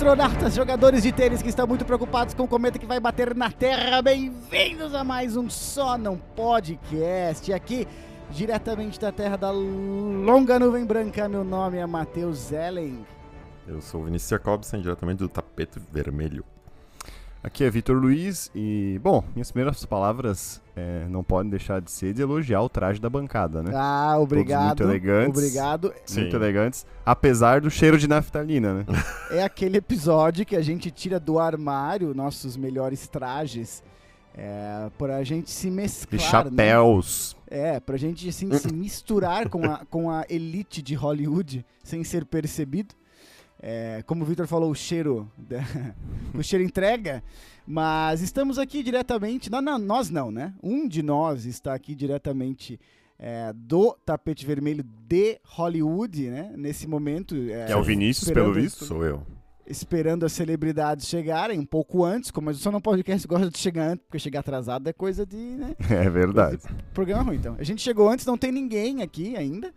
Astronautas, jogadores de tênis que estão muito preocupados com o cometa que vai bater na Terra. Bem-vindos a mais um Só Não Podcast. Aqui, diretamente da Terra da Longa Nuvem Branca, meu nome é Matheus Zellen. Eu sou Vinícius Jacobsen, diretamente do Tapete Vermelho. Aqui é Vitor Luiz e, bom, minhas primeiras palavras é, não podem deixar de ser de elogiar o traje da bancada, né? Ah, obrigado. Todos muito elegantes. Obrigado. Sim. Muito elegantes, apesar do cheiro de naftalina, né? É aquele episódio que a gente tira do armário nossos melhores trajes. É, pra gente se mesclar. E né? chapéus. É, pra gente assim, se misturar com a, com a elite de Hollywood sem ser percebido. É, como o Victor falou, o cheiro, da- o cheiro entrega. Mas estamos aqui diretamente, não, não, nós não, né? Um de nós está aqui diretamente é, do tapete vermelho de Hollywood, né? Nesse momento. É, Que é o Vinícius, pelo visto. Sou eu. Esperando as celebridades chegarem um pouco antes, como eu só não podcast gosta de chegar antes, porque chegar atrasado é coisa de, né? É verdade. Programa ruim, então. A gente chegou antes, não tem ninguém aqui ainda.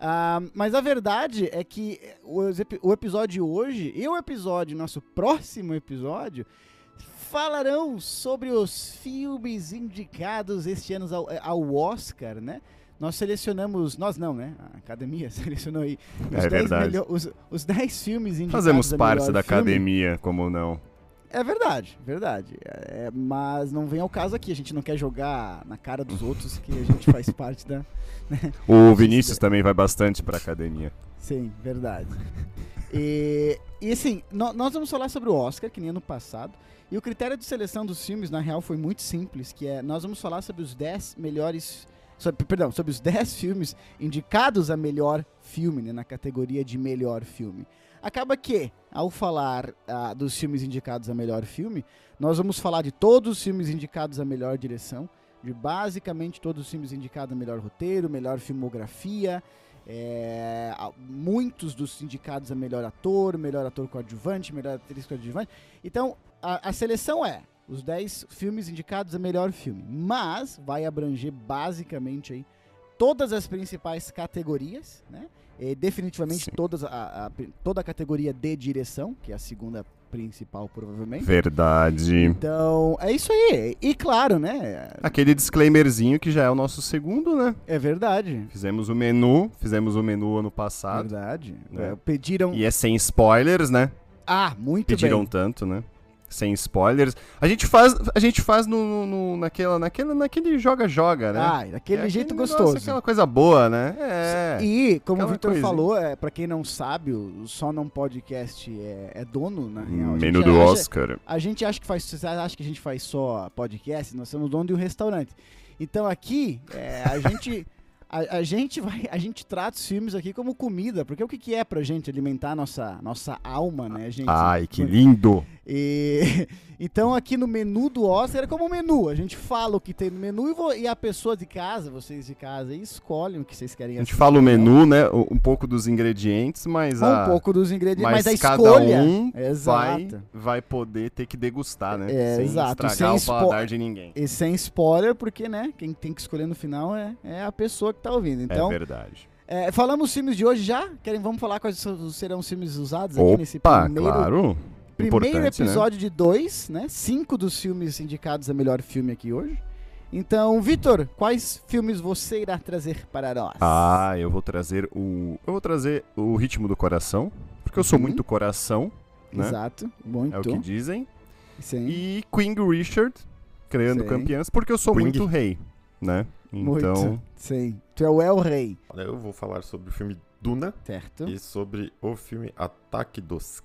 Ah, mas a verdade é que epi- o episódio de hoje e o episódio, nosso próximo episódio, falarão sobre os filmes indicados este ano ao, ao Oscar, né? Nós selecionamos, nós não, né? A academia selecionou aí os, É 10, verdade. melhor- os, os 10 filmes indicados Fazemos parte da filme. academia, como não. É verdade, verdade. É, mas não vem ao caso aqui. A gente não quer jogar na cara dos outros que a gente faz parte da. O Vinícius também vai bastante pra academia. Sim, verdade. E, e assim, nó- nós vamos falar sobre o Oscar, que nem ano passado. E o critério de seleção dos filmes, na real, foi muito simples, que é nós vamos falar sobre os 10 melhores. sobre- perdão, sobre os 10 filmes indicados a melhor filme, né, na categoria de melhor filme. Acaba que, ao falar ah, dos filmes indicados a melhor filme, nós vamos falar de todos os filmes indicados a melhor direção, de basicamente todos os filmes indicados a melhor roteiro, melhor filmografia, é, muitos dos indicados a melhor ator, melhor ator coadjuvante, melhor atriz coadjuvante. Então, a, a seleção é os 10 filmes indicados a melhor filme, mas vai abranger basicamente aí todas as principais categorias, né? E definitivamente Sim. todas a, a- toda a categoria de direção, que é a segunda principal provavelmente. Verdade. Então, é isso aí. E claro, né? Aquele disclaimerzinho que já é o nosso segundo, né? É verdade. Fizemos o menu, fizemos o menu ano passado. Verdade. né? É, pediram. E é sem spoilers, né? Ah, muito Pediram bem. tanto, né? Sem spoilers. A gente faz, a gente faz no, no- naquela, naquela, naquele joga-joga, né? Ah, daquele É jeito aquele negócio, gostoso. Aquela coisa boa, né? É. E, como o Victor coisinha. falou, é, para quem não sabe, o Só Não Podcast é, é dono, na real. A Menu do acha- Oscar. A gente acha que faz, você acha que a gente faz só podcast, nós somos dono de um restaurante. Então aqui, é, a gente... A, a gente vai, a gente trata os filmes aqui como comida, porque o que, que é pra gente alimentar a nossa, nossa alma, né, gente? Ai, que lindo. E, então aqui no menu do Oscar é como um menu. A gente fala o que tem no menu e, vo- e a pessoa de casa, vocês de casa, escolhem o que vocês querem A gente fala o né? menu, né? Um pouco dos ingredientes, mas a. Um pouco dos ingredientes, mas, mas, a cada escolha. um Exato. vai, vai poder ter que degustar, né? É, sem exato, estragar sem o paladar de ninguém. E sem spoiler, porque, né, quem tem que escolher no final é, é a pessoa que tá ouvindo. Então, é verdade. é, falamos os filmes de hoje já? Querem, vamos falar quais serão os filmes usados aqui nesse Opa, primeiro, claro. primeiro Importante, né? episódio de dois, né? Cinco dos filmes indicados a melhor filme aqui hoje. Então, Vitor, quais filmes você irá trazer para nós? Ah, eu vou trazer o. Eu vou trazer o ritmo do coração. Porque eu sou Uhum. muito coração, né? Exato, muito. É o que dizem. Sim. E Queen Richard, criando Sim. campeãs, porque eu sou Queen. muito rei, né? Muito. Então, Sim. Tu é o El Rei, eu vou falar sobre o filme Duna certo? e sobre o filme Ataque dos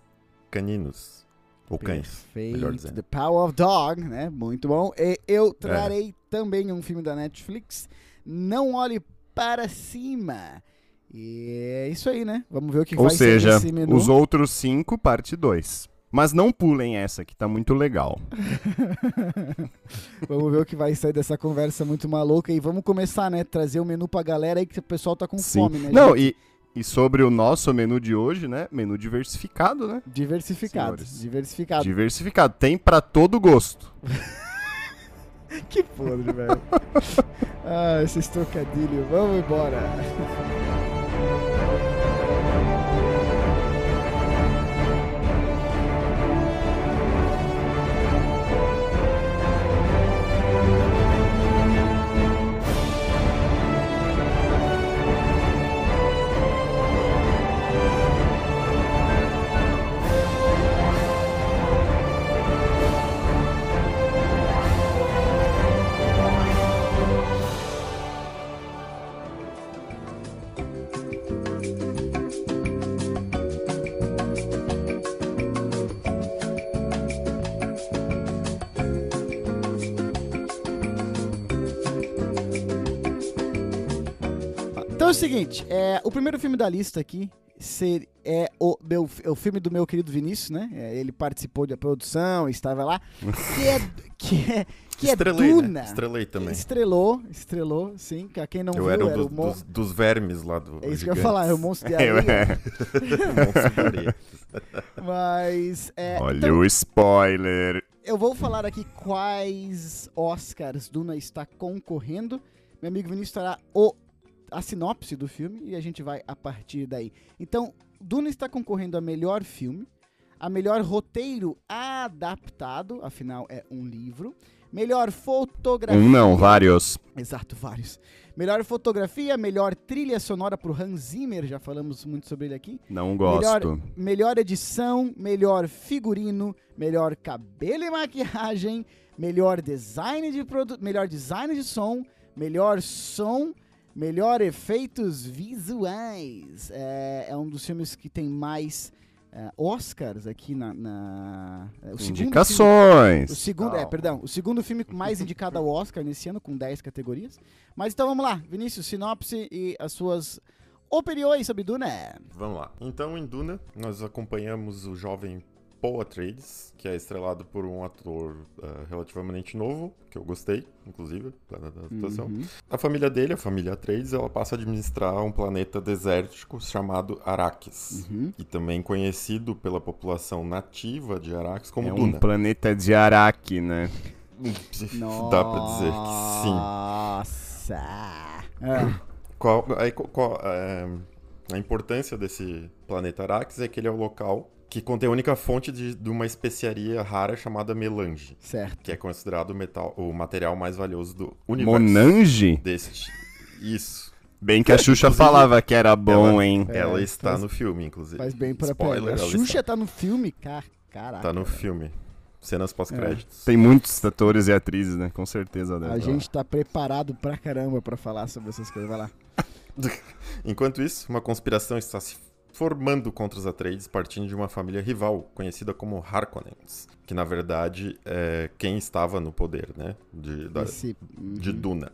Caninos. Ou Cães, melhor Perfeito. dizendo. The Power of Dog, né? Muito bom. E É. eu trarei também um filme da Netflix, Não Olhe Para Cima. E é isso aí, né? Vamos ver o que ou vai ser seja, nesse menu. os outros cinco, parte 2. Mas não pulem essa, que tá muito legal. vamos ver o que vai sair dessa conversa muito maluca. E vamos começar, né? Trazer o menu pra galera aí que o pessoal tá com Sim. fome, né? Não, gente? e, e sobre o nosso menu de hoje, né? Menu diversificado, né? Diversificado. Senhores. Diversificado. Diversificado. Tem pra todo gosto. Que podre, velho. ah, esses trocadilhos. Vamos embora. O seguinte, é, o primeiro filme da lista aqui ser, é o, meu, é o filme do meu querido Vinícius, né? É, ele participou da produção, estava lá. Que é, que é, que Estrelei, é né? Duna. Estrelei também. Estrelou, estrelou, sim. Pra quem não Eu viu, era um era dos, o mon... dos- dos vermes lá do. É isso que eu ia falar, é o monstro de areia. Monstro de areia. Mas. é, Olha então, o spoiler. eu vou falar aqui quais Oscars Duna está concorrendo. Meu amigo Vinícius fará o, a sinopse do filme e a gente vai a partir daí. Então, Duna está concorrendo a melhor filme, a melhor roteiro adaptado, afinal é um livro, melhor fotografia. Um não, vários. Exato, vários. Melhor fotografia, melhor trilha sonora pro Hans Zimmer, já falamos muito sobre ele aqui. Não gosto. Melhor edição, melhor figurino, melhor cabelo e maquiagem, melhor design de produto, melhor design de som, melhor som, melhor efeitos visuais. É, é um dos filmes que tem mais é, Oscars aqui na, na é, o segundo filme- o Indicações. segundo, é, perdão, o segundo filme mais indicado ao Oscar nesse ano, com 10 categorias. Mas então vamos lá, Vinícius, sinopse e as suas opiniões sobre Duna. Vamos lá. Então, em Duna, nós acompanhamos o jovem Paul Atreides, que é estrelado por um ator eh, relativamente novo, que eu gostei, inclusive, da, da atuação. Uhum. A família dele, a família Atreides, ela passa a administrar um planeta desértico chamado Arrakis. Uhum. E também conhecido pela população nativa de Arrakis como É um Duna. planeta de Araque, né? Dá pra dizer que sim. Nossa. Ah, Qual, aí, qual- é, a importância desse planeta Arrakis é que ele é o local que contém a única fonte de, de uma especiaria rara chamada melange, certo. que é considerado o, metal, o material mais valioso do universo. Monange? Deste. Isso. Bem que a Xuxa Inclusive, falava que era bom, ela- hein? É, ela está faz- no filme, inclusive. Faz bem pra Spoiler, pegar. A ela Xuxa está, tá no filme, cara. Caraca. tá no filme. Cenas pós-créditos. Tem muitos atores e atrizes, né? Com certeza deve. A gente tá preparado pra caramba pra falar sobre essas coisas. Vai lá. Enquanto isso, uma conspiração está se formando contra os Atreides partindo de uma família rival, conhecida como Harkonnens, que na verdade é quem estava no poder, né, de, da- Esse, de uhum. Duna.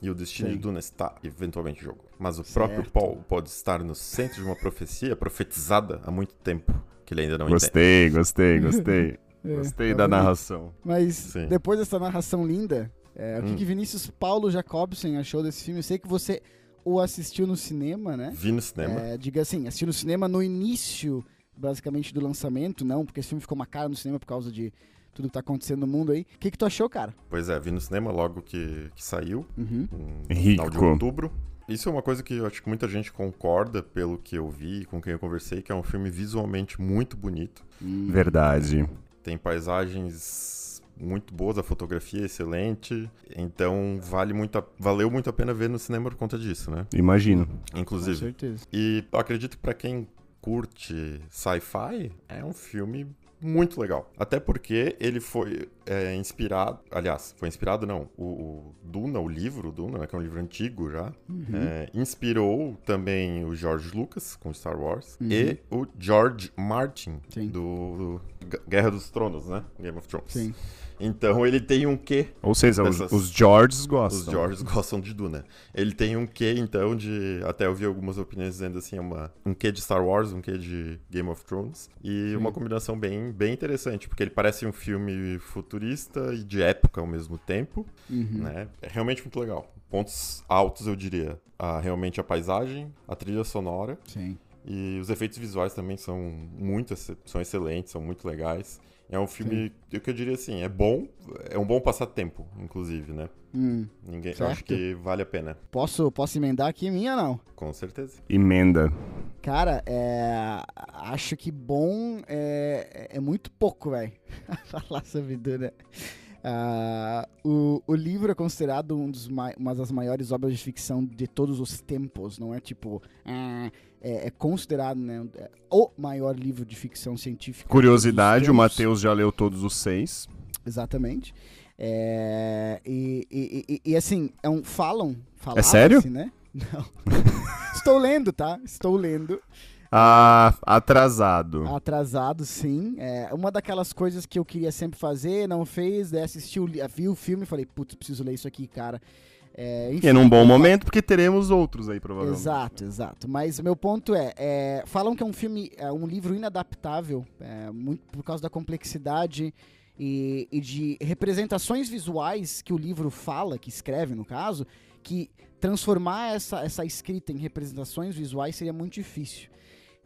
E o destino Sim. de Duna está eventualmente em jogo. Mas o próprio Certo. Paul pode estar no centro de uma profecia profetizada há muito tempo, que ele ainda não entende. Gostei, gostei, gostei. É, Gostei tá da narração. Mas Sim. depois dessa narração linda, é, o que, Hum. que Vinícius Paulo Jacobsen achou desse filme? Eu sei que você o assistiu no cinema, né? Vi no cinema. É, diga assim, assistiu no cinema no início, basicamente, do lançamento, não, porque esse filme ficou uma cara no cinema por causa de tudo que tá acontecendo no mundo aí. O que, que tu achou, cara? Pois é, vi no cinema logo que, que saiu, Uhum. no Rico. final de outubro. Isso é uma coisa que eu acho que muita gente concorda pelo que eu vi, com quem eu conversei, que é um filme visualmente muito bonito. Hum. Verdade. Tem paisagens muito boas, a fotografia é excelente. Então vale muito a- valeu muito a pena ver no cinema por conta disso, né? Imagino. Com Inclusive. certeza. E eu acredito que pra quem curte sci-fi, é um filme muito legal. Até porque ele foi é, inspirado. Aliás, foi inspirado não. O, o Duna, o livro Duna, né, que é um livro antigo já, Uhum. é, inspirou também o George Lucas com Star Wars Uhum. e o George Martin Sim. do, do Guerra dos Tronos, né? Game of Thrones. Sim. Então ele tem um quê? Ou seja, os, Dessas- os Georges Os gostam. Georges gostam de Duna. Ele tem um quê, então, de. Até eu vi algumas opiniões dizendo assim, uma, um quê de Star Wars, um quê de Game of Thrones. E Sim. uma combinação bem, bem interessante, porque ele parece um filme futurista e de época ao mesmo tempo, Uhum. né? É realmente muito legal. Pontos altos, eu diria. A, realmente a paisagem, a trilha sonora Sim. e os efeitos visuais também são muito são excelentes, são muito legais. É um filme o que eu diria assim, é bom, é um bom passatempo, inclusive, né? Hum. Ninguém, eu Certo. acho que vale a pena, Posso, posso emendar aqui minha não? com certeza. Emenda. Cara, é, acho que bom é, é muito pouco, velho. Falar sobre Duna. Ah, o, o livro é considerado um dos uma das maiores obras de ficção de todos os tempos. Não é tipo. ah, é, é considerado né, é o maior livro de ficção científica. de Curiosidade, o. Matheus já leu todos os seis. Exatamente. É, e, e- e- e, assim, é um, falam. É sério? Né? Não. Estou lendo, tá? Estou lendo. Ah, atrasado. Atrasado, sim. É uma daquelas coisas que eu queria sempre fazer, não fez, daí assisti o, li- vi o filme e falei, putz, preciso ler isso aqui, cara. É, E enfim, é num bom momento, porque teremos outros aí, provavelmente. Exato, exato. Mas o meu ponto é, é, falam que é um filme, é um livro inadaptável, é, muito por causa da complexidade e, e de representações visuais que o livro fala, que escreve no caso, que transformar essa, essa escrita em representações visuais seria muito difícil.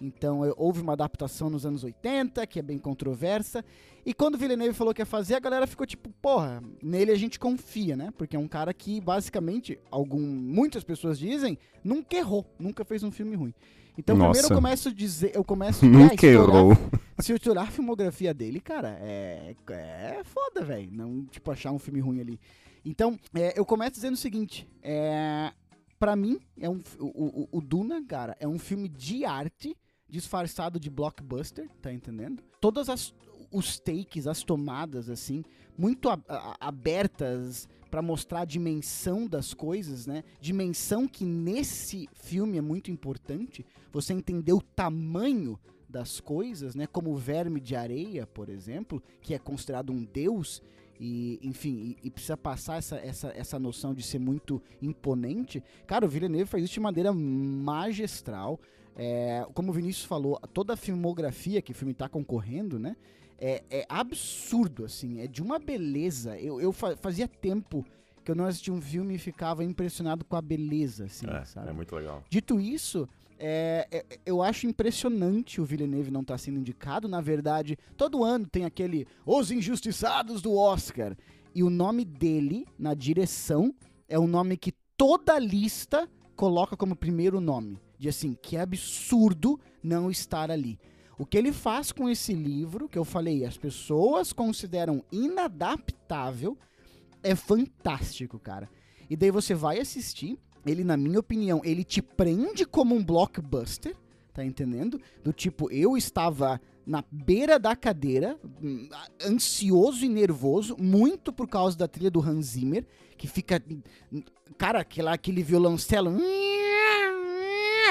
Então houve uma adaptação nos anos 80, que é bem controversa. E quando o Villeneuve falou que ia fazer, a galera ficou tipo, porra, nele a gente confia, né? Porque é um cara que, basicamente, algum, muitas pessoas dizem, nunca errou, nunca fez um filme ruim. Então primeiro eu Nossa. começo a dizer, eu começo Nunca errou. Se eu a filmografia dele, cara, é, é foda, velho. Não, tipo, achar um filme ruim ali. Então, é, eu começo dizendo o seguinte: é, para mim, é um, o, o- o Duna, cara, é um filme de arte disfarçado de blockbuster, tá entendendo? Todas as os takes, as tomadas, assim, muito a- a- abertas pra mostrar a dimensão das coisas, né? Dimensão que nesse filme é muito importante. Você entender o tamanho das coisas, né? Como o verme de areia, por exemplo, que é considerado um deus e, enfim, e, e precisa passar essa, essa, essa noção de ser muito imponente. Cara, o Villeneuve faz isso de maneira magistral. É, como o Vinícius falou, toda a filmografia que o filme tá concorrendo, né? É, é absurdo, assim, é de uma beleza. Eu, eu fa- fazia tempo que eu não assistia um filme e ficava impressionado com a beleza, assim, É, sabe? é muito legal. Dito isso, é, é, eu acho impressionante o Villeneuve não estar sendo indicado. Na verdade, todo ano tem aquele Os Injustiçados do Oscar. E o nome dele, na direção, é o nome que toda lista coloca como primeiro nome. De assim, que absurdo não estar ali. O que ele faz com esse livro, que eu falei, as pessoas consideram inadaptável, é fantástico, cara. E daí você vai assistir, ele, na minha opinião, ele te prende como um blockbuster, tá entendendo? Do tipo, eu estava na beira da cadeira, hum, ansioso e nervoso, muito por causa da trilha do Hans Zimmer, que fica. Cara, aquela, aquele violoncelo.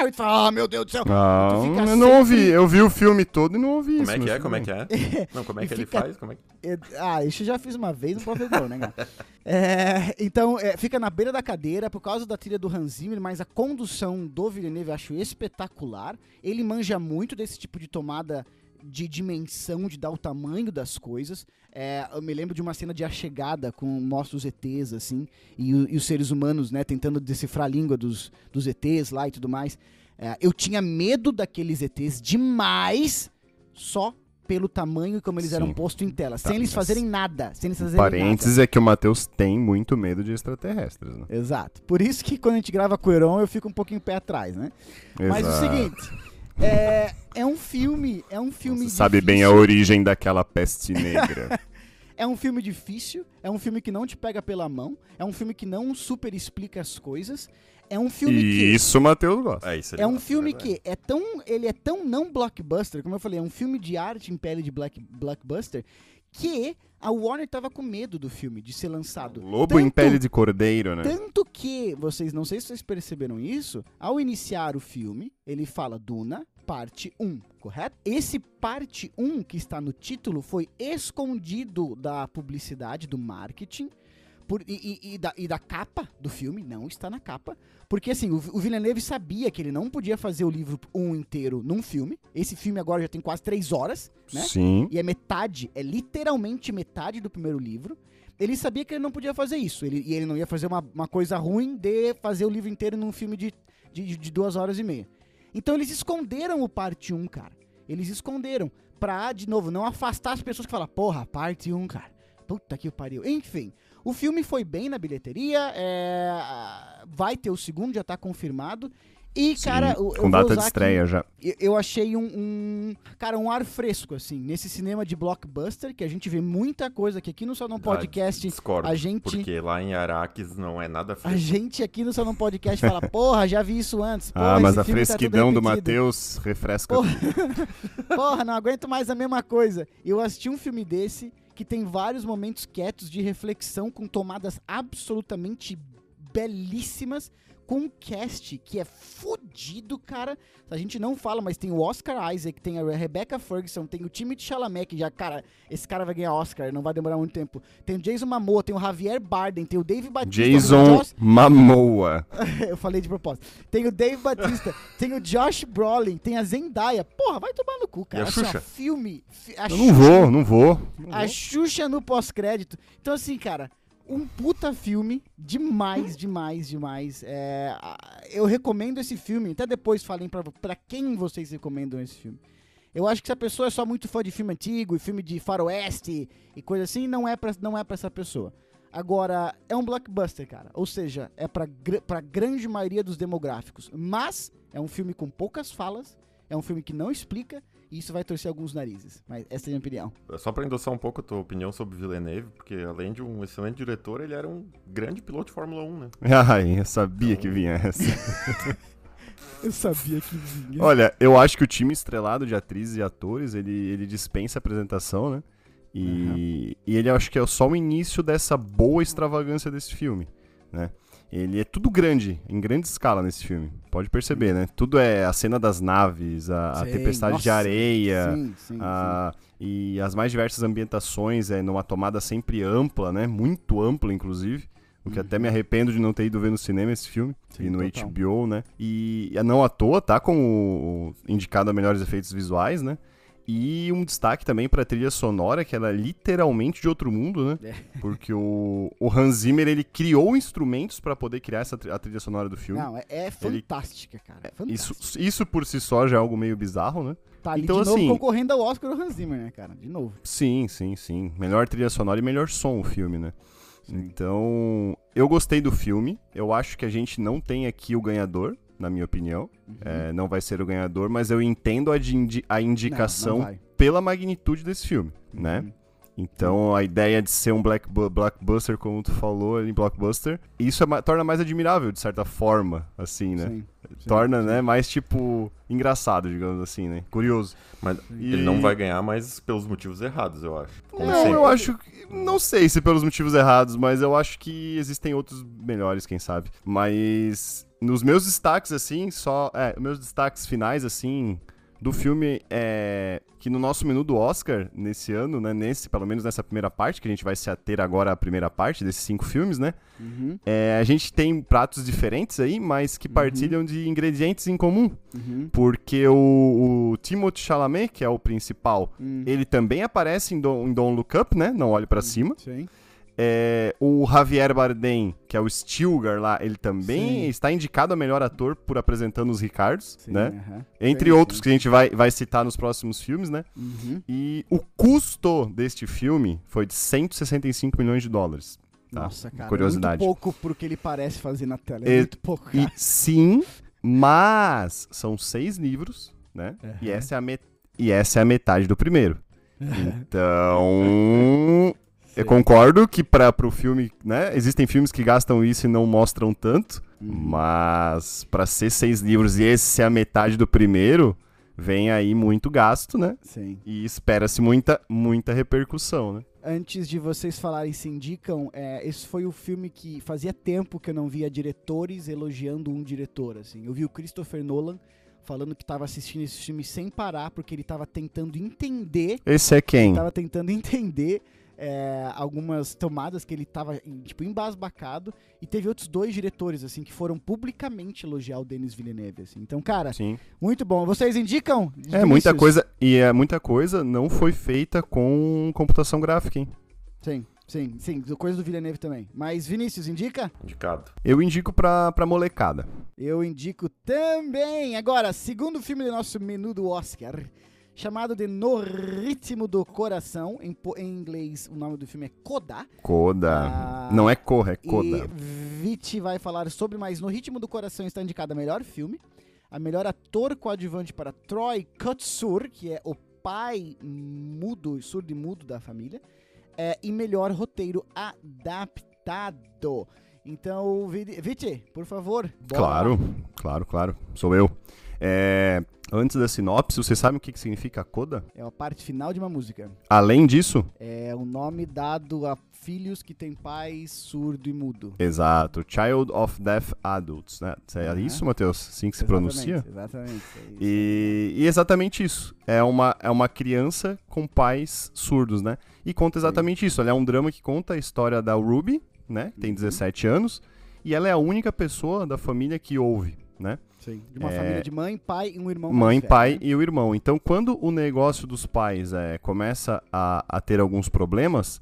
E tu fala, ah, meu Deus do céu. Tu fica eu não sempre- ouvi. Eu vi o filme todo e não ouvi Como isso. é que mas é? tudo Como é que é? Não, como é que ele faz? Como é que... É, Ah, isso eu já fiz uma vez, não pode não, né, cara? É, então, é, fica na beira da cadeira por causa da trilha do Hans Zimmer, mas a condução do Villeneuve eu acho espetacular. Ele manja muito desse tipo de tomada de dimensão, de dar o tamanho das coisas. É, eu me lembro de uma cena de A Chegada com mostra os ETs, assim, e, o- e os seres humanos, né, tentando decifrar a língua dos, dos ETs lá e tudo mais. É, eu tinha medo daqueles ETs demais só pelo tamanho e como eles Sim. eram postos em tela, Tá, sem eles fazerem nada, sem eles fazerem Parênteses é que o Matheus tem muito medo de extraterrestres, né? nada. Exato. Por isso que quando a gente grava com o Heron, eu fico um pouquinho pé atrás, né? Mas o Exato. seguinte, é, é um filme, é um filme Você sabe bem a origem daquela peste negra. É um filme difícil, é um filme que não te pega pela mão, é um filme que não super explica as coisas, é um filme que e isso o Matheus gosta. É isso. É um gosta, filme verdade. que é tão. Ele é tão não blockbuster, como eu falei, é um filme de arte em pele de black, blockbuster, que a Warner tava com medo do filme de ser lançado. Lobo em Tanto- pele de cordeiro, né? Tanto que, vocês, não sei se vocês perceberam isso, ao iniciar o filme, ele fala Duna, parte 1, correto? Esse parte 1 que está no título foi escondido da publicidade, do marketing, por- e, e- e da, e da capa do filme, não está na capa. Porque assim, o, o Villeneuve sabia que ele não podia fazer o livro 1 inteiro num filme. Esse filme agora já tem quase 3 horas, né? Sim. E é metade, é literalmente metade do primeiro livro. Ele sabia que ele não podia fazer isso. Ele, e ele não ia fazer uma, uma coisa ruim de fazer o livro inteiro num filme de, de, de duas horas e meia. Então eles esconderam o parte 1, cara. Eles esconderam. Pra, de novo, não afastar as pessoas que falam, porra, parte 1, cara. Puta que pariu. Enfim, o filme foi bem na bilheteria. é, vai ter o segundo, já tá confirmado. E, Sim, cara, eu, eu com vou data de usar aqui- estreia já. eu- eu achei um, um- cara um ar fresco assim nesse cinema de blockbuster que a gente vê muita coisa que aqui no Salão Podcast Discordo, a gente porque lá em Araques não é nada a fresco. gente aqui no Salão Podcast fala porra já vi isso antes porra, Ah, mas a tá fresquidão do repetido. Matheus refresca. Porra. porra não aguento mais a mesma coisa eu assisti um filme desse que tem vários momentos quietos de reflexão com tomadas absolutamente belíssimas, com um cast que é fudido, cara. A gente não fala, mas tem o Oscar Isaac, tem a Rebecca Ferguson, tem o Timothy Chalamet, que já, cara, esse cara vai ganhar Oscar, não vai demorar muito tempo. Tem o Jason Momoa, tem o Javier Bardem, tem o Dave Batista. Jason Josh... Mamoa. Eu falei de propósito. Tem o Dave Batista, tem o Josh Brolin, tem a Zendaya. Porra, vai tomar no cu, cara. E a Assim, ó, Xuxa? filme. fi- a Eu não Xuxa- vou, não vou. Não a vou. Xuxa no pós-crédito. Então, assim, cara, um puta filme. Demais, demais, demais. É, eu recomendo esse filme. Até depois falem pra quem vocês recomendam esse filme. Eu acho que se a pessoa é só muito fã de filme antigo e filme de faroeste e coisa assim, não é pra, não é pra essa pessoa. Agora, é um blockbuster, cara. Ou seja, é pra, pra grande maioria dos demográficos. Mas é um filme com poucas falas, é um filme que não explica, isso vai torcer alguns narizes. Mas essa é a minha opinião. Só pra endossar um pouco a tua opinião sobre Villeneuve, porque além de um excelente diretor, ele era um grande piloto de Fórmula 1, né? Ai, eu sabia que vinha essa. Eu sabia que vinha. Olha, eu acho que o time estrelado de atrizes e atores, ele, ele dispensa apresentação, né? E, e ele acho que é só o início dessa boa extravagância desse filme, né? Ele é tudo grande, em grande escala nesse filme. Pode perceber, né? Tudo é a cena das naves, a, a tempestade de nossa, areia, Sim, sim, a- e as mais diversas ambientações é numa tomada sempre ampla, né? Muito ampla, inclusive. O que até me arrependo de não ter ido ver no cinema esse filme. Sim, e no total. HBO, né? E e não à toa, tá como indicado a melhores efeitos visuais, né? E um destaque também pra trilha sonora, que ela é literalmente de outro mundo, né? É. Porque o, o Hans Zimmer, ele criou instrumentos pra poder criar essa, a trilha sonora do sim. filme. Não, é, é fantástica, cara. Isso, Fantástica. isso por si só já é algo meio bizarro, né? Tá ali então, de novo assim- concorrendo ao Oscar do Hans Zimmer, né, cara? De novo. Sim, sim, sim. Melhor trilha sonora e melhor som o filme, né? Então, eu gostei do filme. Eu acho que a gente não tem aqui o ganhador, na minha opinião. Uhum. É, não vai ser o ganhador, mas eu entendo a, indi- a indicação Não, não pela magnitude desse filme, né? Uhum. Então, a ideia de ser um black bu- blockbuster, como tu falou ali, blockbuster, isso é ma- torna mais admirável, de certa forma, assim, né? Sim, sim, torna, sim. né, mais, tipo, engraçado, digamos assim, né? Curioso. Mas E- ele não vai ganhar, mas pelos motivos errados, eu acho. Como Não, sempre. eu acho. que- Não sei se pelos motivos errados, mas eu acho que existem outros melhores, quem sabe. Mas nos meus destaques, assim, só. É, meus destaques finais, assim, do filme é. Que no nosso menu do Oscar, nesse ano, né? Nesse, pelo menos nessa primeira parte, que a gente vai se ater agora à primeira parte desses cinco filmes, né? Uhum, É, a gente tem pratos diferentes aí, mas que partilham de ingredientes em comum. uhum, Porque o, o Timothée Chalamet, que é o principal, uhum. ele também aparece em Don't, em Don't Look Up, né? Não olhe pra cima. Sim. É, o Javier Bardem, que é o Stilgar lá, ele também Sim. está indicado a melhor ator por apresentando os Ricardos, Sim, né? aham. Entre Sim, outros sim. que a gente vai, vai citar nos próximos filmes, né? Uhum. E o custo deste filme foi de 165 milhões de dólares. Tá? Nossa, cara. Curiosidade. É muito pouco pro que ele parece fazer na tela. É E- muito pouco, E cara. sim, mas são seis livros, né? E, Aham. essa é a met- e essa é a metade do primeiro. Então, eu concordo que para o filme, né? Existem filmes que gastam isso e não mostram tanto, Uhum. mas para ser seis livros e esse ser a metade do primeiro, vem aí muito gasto, né? Sim. E espera-se muita, muita repercussão, né? Antes de vocês falarem se indicam, é, esse foi o filme que fazia tempo que eu não via diretores elogiando um diretor, assim. Eu vi o Christopher Nolan falando que estava assistindo esse filme sem parar, porque ele estava tentando entender Esse é quem? tava tentando entender é, algumas tomadas que ele tava, em- tipo, embasbacado. E teve outros dois diretores, assim, que foram publicamente elogiar o Denis Villeneuve, assim. Então, cara, Sim. muito bom. Vocês indicam? É muita coisa, e é muita coisa não foi feita com computação gráfica, hein? Sim, sim, sim. Coisa do Villeneuve também. Mas, Vinícius, indica? Indicado. Eu indico pra, pra molecada. Eu indico também. Agora, segundo filme do nosso menu do Oscar, chamado de No Ritmo do Coração. Em, em inglês, o nome do filme é Coda. Coda. Ah, Não é corra, é E coda. Viti vai falar sobre, mas No Ritmo do Coração está indicado a melhor filme, a melhor ator coadjuvante para Troy Kotsur, que é o pai mudo, surdo e mudo da família, é, e melhor roteiro adaptado. Então, Vi- Viti, por favor. Claro, lá. claro, claro. Sou eu. É, antes da sinopse, você sabe o que, que significa coda? É a parte final de uma música. Além disso, É o nome dado a filhos que têm pais surdo e mudo. exato, Child of Deaf Adults, né? É Aham. isso, Matheus? Assim que se Exatamente, pronuncia? Exatamente. é. E, e exatamente isso. É uma, é uma criança com pais surdos, né? E conta exatamente isso. Ela é um drama que conta a história da Ruby, né? Tem Uhum. 17 anos. E ela é a única pessoa da família que ouve, né? Sim. De uma É. família de mãe, pai e um irmão Mãe, pai né? e o irmão. Então, quando o negócio dos pais é, começa a, a ter alguns problemas,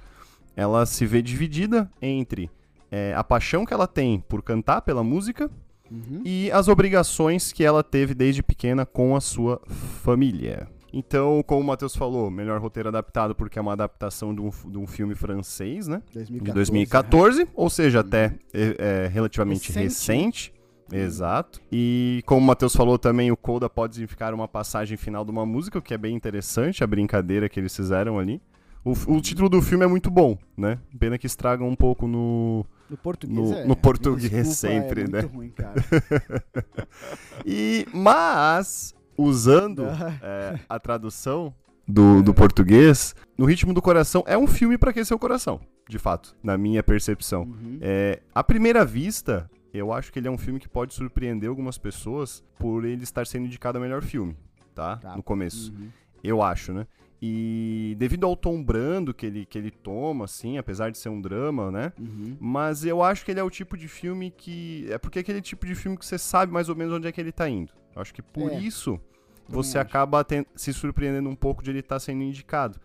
ela se vê dividida entre é, a paixão que ela tem por cantar pela música Uhum. e as obrigações que ela teve desde pequena com a sua família. Então, como o Matheus falou, melhor roteiro adaptado porque é uma adaptação de um, de um filme francês, né? 2014. De 2014, ou seja, até é, é, relativamente Recente. recente. Exato. E como o Matheus falou também, o Coda pode significar uma passagem final de uma música, o que é bem interessante, a brincadeira que eles fizeram ali. O, o título do filme é muito bom, né? Pena que estragam um pouco no, No português No- é. no português Desculpa, sempre, é muito né? ruim. E, mas, usando Ah. é, a tradução do, do português, No Ritmo do Coração é um filme pra aquecer o coração, de fato, na minha percepção. Uhum. É, à primeira vista, eu acho que ele é um filme que pode surpreender algumas pessoas por ele estar sendo indicado a melhor filme, tá? Tá. No começo. Uhum. Eu acho, né? E devido ao tom brando que ele, que ele toma, assim, apesar de ser um drama, né? Uhum. Mas eu acho que ele é o tipo de filme que. É porque é aquele tipo de filme que você sabe mais ou menos onde é que ele tá indo. Eu acho que por É, isso você acaba se surpreendendo um pouco de ele estar sendo indicado.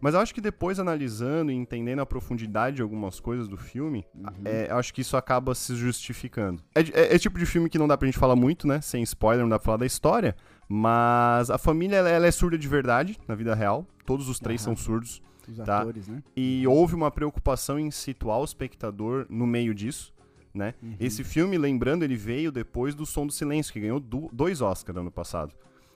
Mas eu acho que depois, analisando e entendendo a profundidade de algumas coisas do filme, Uhum. é, eu acho que isso acaba se justificando. É, é, é tipo de filme que não dá pra gente falar muito, né? Sem spoiler, não dá pra falar da história. Mas a família, ela, ela é surda de verdade, na vida real. Todos os três Aham. são surdos. Os Tá. atores, né? E houve uma preocupação em situar o espectador no meio disso, né? Uhum. Esse filme, lembrando, ele veio depois do Som do Silêncio, que ganhou du- dois Oscars ano passado.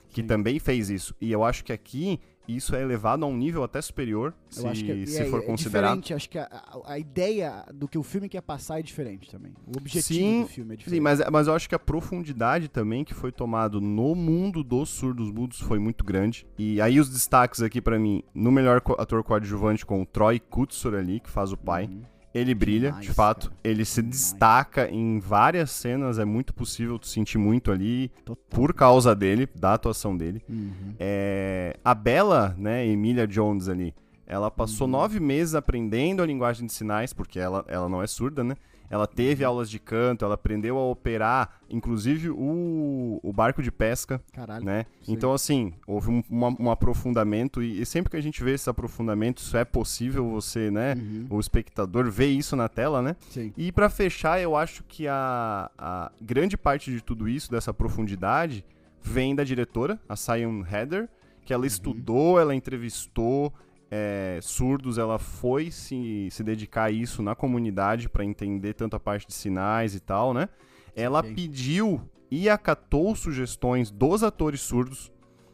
Que Sim. também fez isso. E eu acho que aqui isso é elevado a um nível até superior, Eu se, acho que é, se é- for é considerado. diferente. Acho que a, a- ideia do que o filme quer passar é diferente também. O objetivo Sim, do filme é diferente. Sim, mas, mas eu acho que a profundidade também que foi tomado no mundo dos surdos mudos foi muito grande. E aí os destaques aqui pra mim, no melhor ator coadjuvante com o Troy Kutsur ali, que faz o pai. Uhum. Ele brilha, Demais, de fato. cara. Ele se Demais. destaca em várias cenas, é muito possível tu sentir muito ali Total. por causa dele, da atuação dele. Uhum. É, a Bella, né, Emilia Jones ali, ela passou Uhum. nove meses aprendendo a linguagem de sinais, porque ela, ela não é surda, né? Ela teve Uhum. aulas de canto, ela aprendeu a operar, inclusive o, o barco de pesca, Caralho. né? Sim. Então, assim, houve um, uma- um aprofundamento, e, e sempre que a gente vê esse aprofundamento, isso é possível você, né? Uhum. O espectador ver isso na tela, né? Sim. E pra fechar, eu acho que a, a grande parte de tudo isso, dessa profundidade, vem da diretora, a Sion Heather, que ela estudou, ela entrevistou é, surdos, ela foi se, se dedicar a isso na comunidade pra entender tanto a parte de sinais e tal, né? Ela Sim. pediu e acatou sugestões dos atores surdos,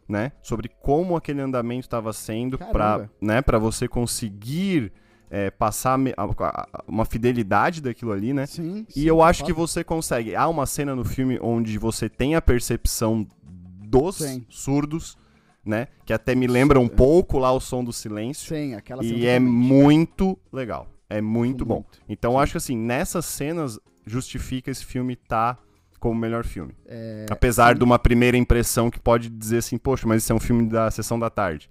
né? Sobre como aquele andamento estava sendo Caramba. né, pra você conseguir é, passar uma fidelidade daquilo ali, né? Sim. E sim, eu acho que você consegue. Há uma cena no filme onde você tem a percepção dos Sim. surdos, né? Que até me lembra um pouco lá o som do silêncio. Sim, aquela E é muito legal. É muito bom. Muito. Então Sim. eu acho que assim, nessas cenas justifica esse filme tá como o melhor filme. É, Apesar sim. de uma primeira impressão que pode dizer assim, poxa, mas esse é um filme da sessão da tarde.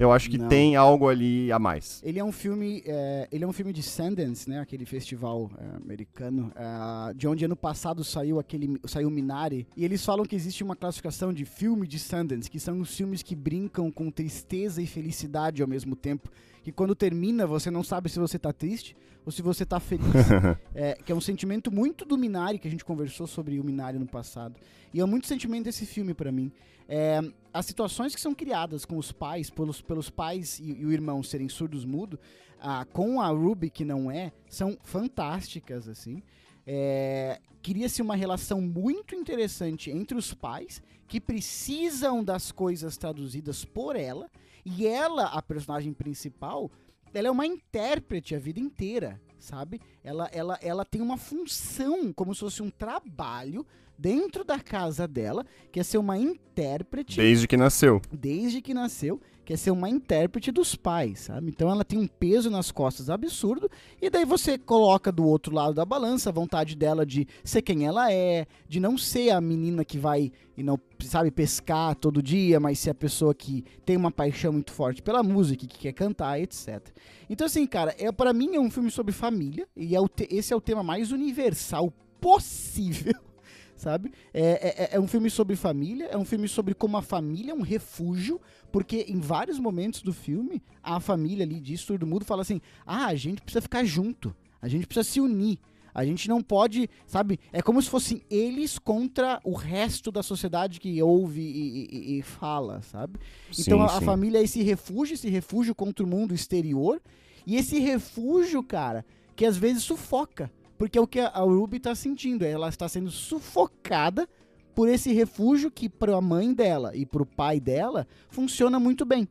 Eu acho que Não. tem algo ali a mais. Ele é um filme, é, ele é um filme de Sundance, né? Aquele festival é, americano, é, de onde ano passado saiu aquele, saiu Minari. E eles falam que existe uma classificação de filme de Sundance, que são os filmes que brincam com tristeza e felicidade ao mesmo tempo. Que quando termina você não sabe se você tá triste ou se você tá feliz. É, que é um sentimento muito do Minari, que a gente conversou sobre o Minari no passado. E é muito sentimento desse filme pra mim. É, as situações que são criadas com os pais, pelos, pelos pais e, e o irmão serem surdos mudo, ah, com a Ruby que não é, são fantásticas, assim. É, Cria-se uma relação muito interessante entre os pais, que precisam das coisas traduzidas por ela, e ela, a personagem principal, ela é uma intérprete a vida inteira, sabe? Ela, ela, ela tem uma função, como se fosse um trabalho dentro da casa dela, que é ser uma intérprete Desde que nasceu. desde que nasceu, que é ser uma intérprete dos pais, sabe? Então ela tem um peso nas costas absurdo, e daí você coloca do outro lado da balança a vontade dela de ser quem ela é, de não ser a menina que vai e não sabe pescar todo dia, mas ser a pessoa que tem uma paixão muito forte pela música, que quer cantar, etc. Então assim, cara, é para mim é um filme sobre família e é esse é o tema mais universal possível sabe? É, é, é um filme sobre família, é um filme sobre como a família é um refúgio, porque em vários momentos do filme, a família ali de surdo mudo fala assim: ah, a gente precisa ficar junto, a gente precisa se unir. A gente não pode, sabe? É como se fossem eles contra o resto da sociedade que ouve e, e- e fala, sabe? Então Sim, a, a sim. família é esse refúgio, esse refúgio contra o mundo exterior. E esse refúgio, cara, que às vezes sufoca. Porque é o que a a Ruby tá sentindo. Ela está sendo sufocada por esse refúgio que para a mãe dela e para o pai dela funciona muito bem.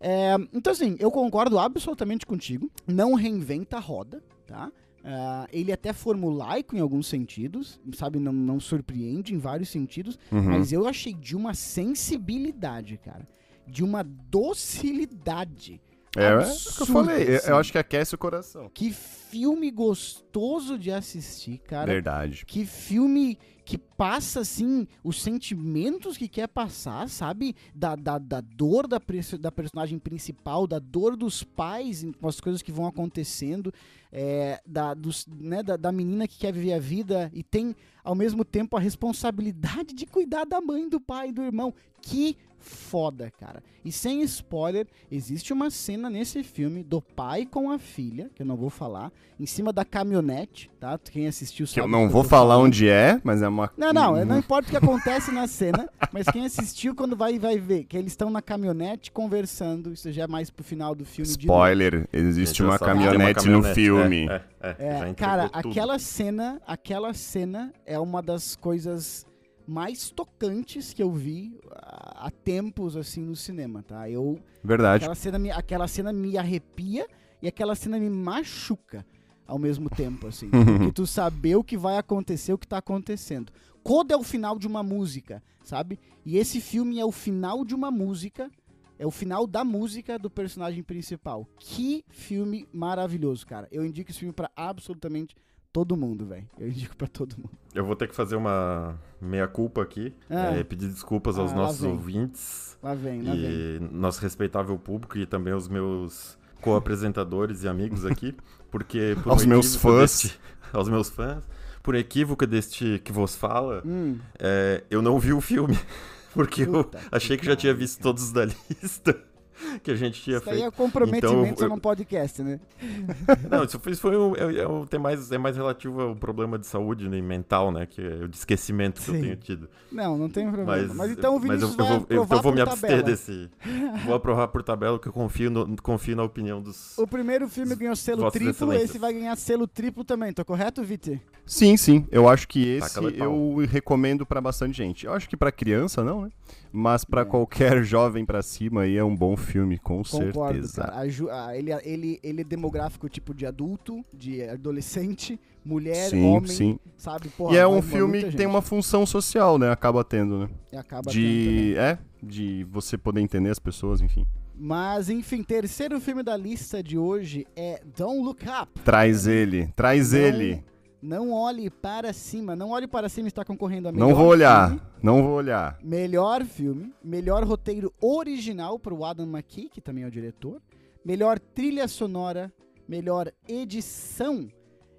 É, então, assim, eu concordo absolutamente contigo. Não reinventa a roda, tá? Ah, ele até formulaico em alguns sentidos, sabe? Não, não surpreende em vários sentidos. Uhum. Mas eu achei de uma sensibilidade, cara. De uma docilidade. É, é o que eu falei. Eu, assim. eu acho que aquece o coração. Que filme gostoso de assistir, cara. Verdade. Que filme que passa, assim, os sentimentos que quer passar, sabe? Da, da, da dor da, da personagem principal, da dor dos pais com as coisas que vão acontecendo, é, da, dos, né, da, da menina que quer viver a vida e tem, ao mesmo tempo, a responsabilidade de cuidar da mãe, do pai e do irmão. Que foda, cara. E sem spoiler, existe uma cena nesse filme do pai com a filha, que eu não vou falar, em cima da caminhonete, tá? Quem assistiu Que eu sabe não vou falar falando. onde é, mas é uma. Não, não, não importa o que acontece na cena, mas quem assistiu quando vai vai ver que eles estão na caminhonete conversando, isso já é mais pro final do filme de novo. Spoiler, existe uma sabe tem uma caminhonete no caminhonete, filme. É, é, é, É, cara, tudo. aquela cena, aquela cena é uma das coisas mais tocantes que eu vi há há tempos assim no cinema, tá? Eu Verdade. aquela cena me, aquela cena me arrepia e aquela cena me machuca ao mesmo tempo, assim. Porque tu saber o que vai acontecer, o que tá acontecendo. Coda é o final de uma música, sabe? E esse filme é o final de uma música, é o final da música do personagem principal. Que filme maravilhoso, cara. Eu indico esse filme pra absolutamente todo mundo, velho. Eu indico pra todo mundo. Eu vou ter que fazer uma meia-culpa aqui, Ah. é, pedir desculpas aos Ah, lá nossos vem. ouvintes Lá vem, lá vem. e nosso respeitável público e também os meus co-apresentadores e amigos aqui, porque... por um Aos meus fãs. deste- aos meus fãs. Por equívoco deste que vos fala, Hum, é, eu não vi o filme, porque eu Puta que achei que já tinha visto cara. todos da lista que a gente tinha isso feito. é comprometimento Então, eu- num podcast, né? Não, isso foi, isso foi um, é, é um- tem mais, é mais relativo ao problema de saúde né, mental, né? Que é o de esquecimento que Sim. eu tenho tido. Não, não tem problema. Mas, Mas, então o mas eu, Vinícius eu vai vou, eu, eu vou me abster desse. Vou aprovar por tabela, que eu confio, no, confio na opinião dos. O primeiro filme ganhou selo triplo, esse vai ganhar selo triplo também, tô correto, Vitor? Sim, sim. Eu acho que esse eu recomendo pra bastante gente. Eu acho que pra criança não, né? Mas pra É. qualquer jovem pra cima aí é um bom filme, com Concordo, certeza. cara. A ele, ele, ele é demográfico tipo de adulto, de adolescente, mulher, sim, homem, sim. sabe? Porra, e é um vai filme que tem uma função social, né? Acaba tendo, né? E acaba tendo De. É, de você poder entender as pessoas, enfim. Mas, enfim, terceiro filme da lista de hoje é Don't Look Up. Traz ele, traz Não- ele. Não olhe para cima. Não olhe para cima está concorrendo a melhor Não vou olhar, filme, não vou olhar. Melhor filme, melhor roteiro original para o Adam McKee, que também é o diretor, melhor trilha sonora, melhor edição.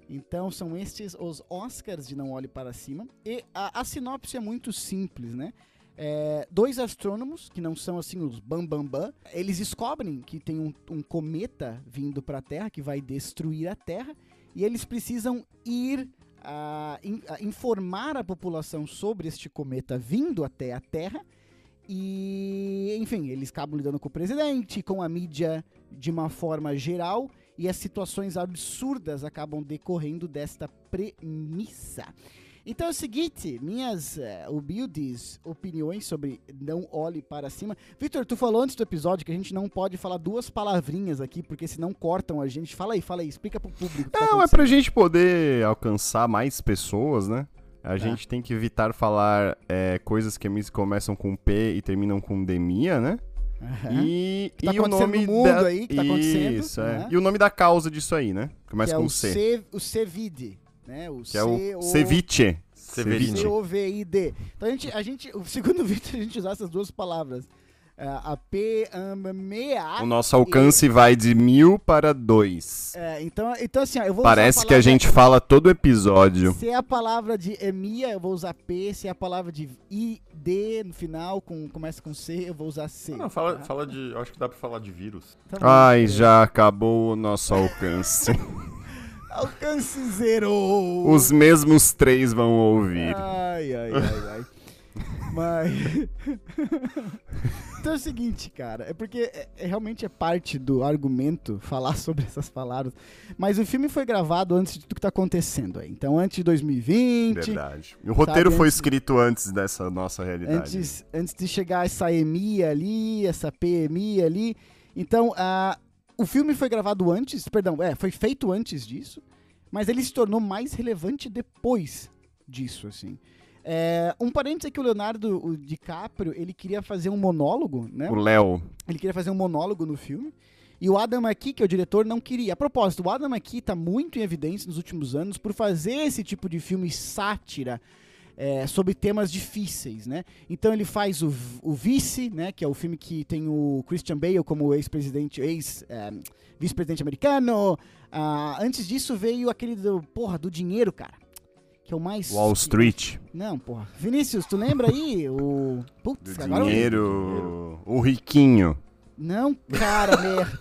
Então são estes os Oscars de Não Olhe Para Cima. E a, a sinopse é muito simples, né? É, dois astrônomos, que não são assim os bam bam bam, eles descobrem que tem um, um cometa vindo para a Terra que vai destruir a Terra e eles precisam ir a, in- a informar a população sobre este cometa vindo até a Terra. E, enfim, eles acabam lidando com o presidente, com a mídia de uma forma geral, e as situações absurdas acabam decorrendo desta premissa. Então é o seguinte, minhas eh, humildes opiniões sobre Não Olhe Para Cima. Vitor, tu falou antes do episódio que a gente não pode falar duas palavrinhas aqui, porque senão cortam a gente. Fala aí, fala aí, explica pro público. que tá Não, é acontecendo. pra gente poder alcançar mais pessoas, né? Tá. A gente tem que evitar falar é, coisas que começam com P e terminam com demia, né? Aham. E, Que tá e o nome no mundo da... aí, que tá acontecendo, Isso, é. né? E o nome da causa disso aí, né? que Começa é com o C. C, o Cevide, né? O Que é o ceviche. C-O-V-I-D. Então a gente, a gente, o segundo vídeo a gente usar essas duas palavras. É, a P, um, meia. O nosso alcance vai de mil para dois. É, então, então assim, ó, eu vou usar Parece que a gente fala todo episódio. Se é a palavra de Emia, eu vou usar P. Se é a palavra de ID no final, com, começa com C, eu vou usar C. Não, fala, tá? fala de. Acho que dá pra falar de vírus. Tá. Ai, já acabou o nosso alcance. Alcance zero! Os mesmos três vão ouvir. Ai, ai, ai, ai. Mas. então é o seguinte, cara. É porque é- é- realmente é parte do argumento falar sobre essas palavras. Mas o filme foi gravado antes de tudo que tá acontecendo aí. Então, antes de 2020. Verdade. O roteiro Sabe, foi antes- escrito antes dessa nossa realidade. Antes, antes de chegar essa EMI ali, essa PMI ali. Então, ah, o filme foi gravado antes, perdão, é, foi feito antes disso, mas ele se tornou mais relevante depois disso, assim. É, um parênteses é que o Leonardo o DiCaprio, ele queria fazer um monólogo, né? O Léo. Ele queria fazer um monólogo no filme. E o Adam McKee, que é o diretor, não queria. A propósito, o Adam McKee tá muito em evidência nos últimos anos por fazer esse tipo de filme sátira é, sobre temas difíceis, né? Então ele faz o, o Vice, né? Que é o filme que tem o Christian Bale como ex-presidente, ex-vice-presidente americano. Ah, antes disso veio aquele do, porra, do dinheiro, cara. Que é o mais... Wall Street. Não, porra. Vinícius, tu lembra aí? O... Putz, Do dinheiro. O riquinho. não, cara, merda.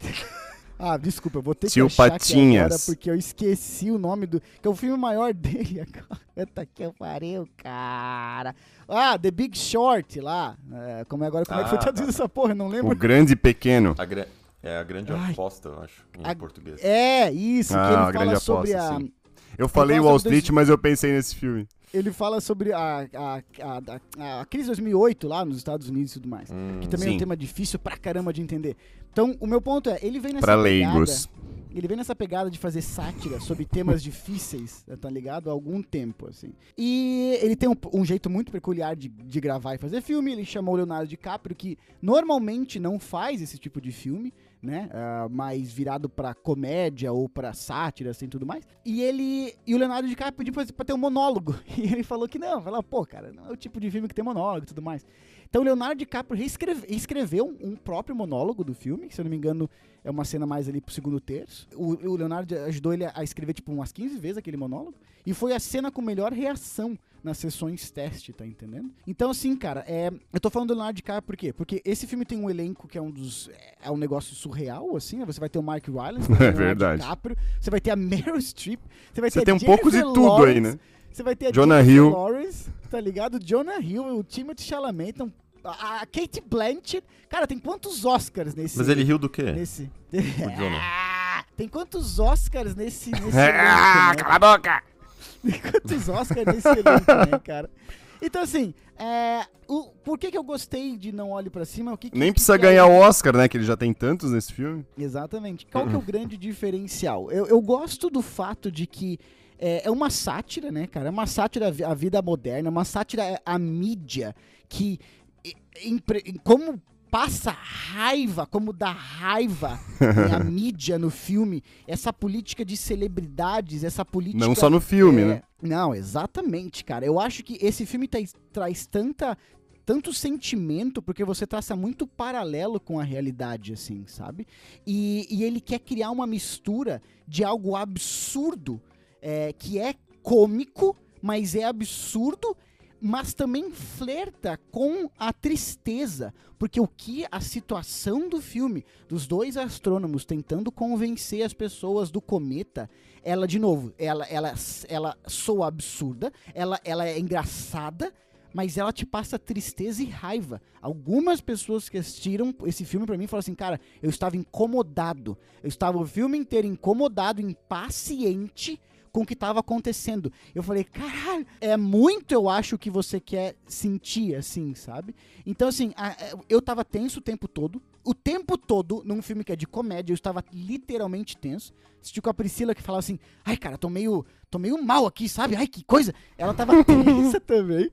Ah, desculpa, eu vou ter Tio que achar aqui Patinhas. agora porque eu esqueci o nome do... Que é o filme maior dele agora. Eita que eu pariu, cara. Ah, The Big Short lá. É, como é agora, como é que foi Ah, traduzido tá. essa porra? Eu não O lembro. grande e pequeno. A gra- É a grande Ai. aposta, eu acho, em A- português. É, isso, Ah, que a ele fala grande sobre aposta, a... sim. Eu falei Wall dos- Street, mas eu pensei nesse filme. Ele fala sobre a, a, a, a, crise de 2008 lá nos Estados Unidos e tudo mais. Hum, Que também é Sim. um tema difícil pra caramba de entender. Então, o meu ponto é, ele vem nessa Pra pegada... leigos. Ele vem nessa pegada de fazer sátira sobre temas difíceis, tá ligado? Há algum tempo, assim. E ele tem um, um jeito muito peculiar de, de gravar e fazer filme. Ele chamou o Leonardo DiCaprio, que normalmente não faz esse tipo de filme, né? Ah, mais virado pra comédia ou pra sátira, assim, tudo mais. E ele... E o Leonardo DiCaprio pediu pra, ter um monólogo. E ele falou que não. Falou, pô, cara, não é o tipo de filme que tem monólogo e tudo mais. Então o Leonardo DiCaprio reescreve- escreveu um, um próprio monólogo do filme, que se eu não me engano é uma cena mais ali pro segundo terço. O, o Leonardo ajudou ele a escrever tipo umas 15 vezes aquele monólogo, e foi a cena com melhor reação nas sessões teste, tá entendendo? Então assim, cara, é, eu tô falando do Leonardo DiCaprio por quê? Porque esse filme tem um elenco que é um dos é um negócio surreal assim, né? Você vai ter o Mark Rylance, você vai ter o É verdade. DiCaprio, você vai ter a Meryl Streep, você vai Você ter tem a um pouco de tudo aí, né? Você vai ter a Jonah Jennifer Hill. Lawrence, tá ligado? Jonah Hill, o Timothy Chalamet, então, a, Kate Blanchett. Cara, tem quantos Oscars nesse... Mas ele riu do quê? Nesse... Jonah. Ah, tem quantos Oscars nesse... nesse Ah, né? cala a boca! Quantos Oscars nesse elenco, né, cara? Então, assim, é, o, por que que eu gostei de Não Olhe Pra Cima? O que que- Nem que precisa é- ganhar o Oscar, né? Que ele já tem tantos nesse filme. Exatamente. Qual que é o grande diferencial? Eu, eu gosto do fato de que é, é uma sátira, né, cara? É uma sátira à vi- à vida moderna, uma sátira à mídia que como passa raiva, como dá raiva né, a mídia no filme, essa política de celebridades, essa política Não só no filme, é, né? Não, exatamente, cara. Eu acho que esse filme traz, traz tanta tanto sentimento porque você traça muito paralelo com a realidade, assim, sabe? E, e ele quer criar uma mistura de algo absurdo, é, que é cômico, mas é absurdo, mas também flerta com a tristeza, porque o que a situação do filme dos dois astrônomos tentando convencer as pessoas do cometa, ela de novo, ela ela ela soa absurda, ela ela é engraçada, mas ela te passa tristeza e raiva. Algumas pessoas que assistiram esse filme pra mim falaram assim, cara, eu estava incomodado. Eu estava o filme inteiro incomodado, impaciente com o que tava acontecendo. Eu falei, caralho, é muito, eu acho, o que você quer sentir, assim, sabe? Então, assim, a- a- eu tava tenso o tempo todo. O tempo todo, num filme que é de comédia, eu estava literalmente tenso. Assisti com a Priscila que falava assim, ai, cara, tô meio, tô meio mal aqui, sabe? Ai, que coisa. Ela tava tensa também,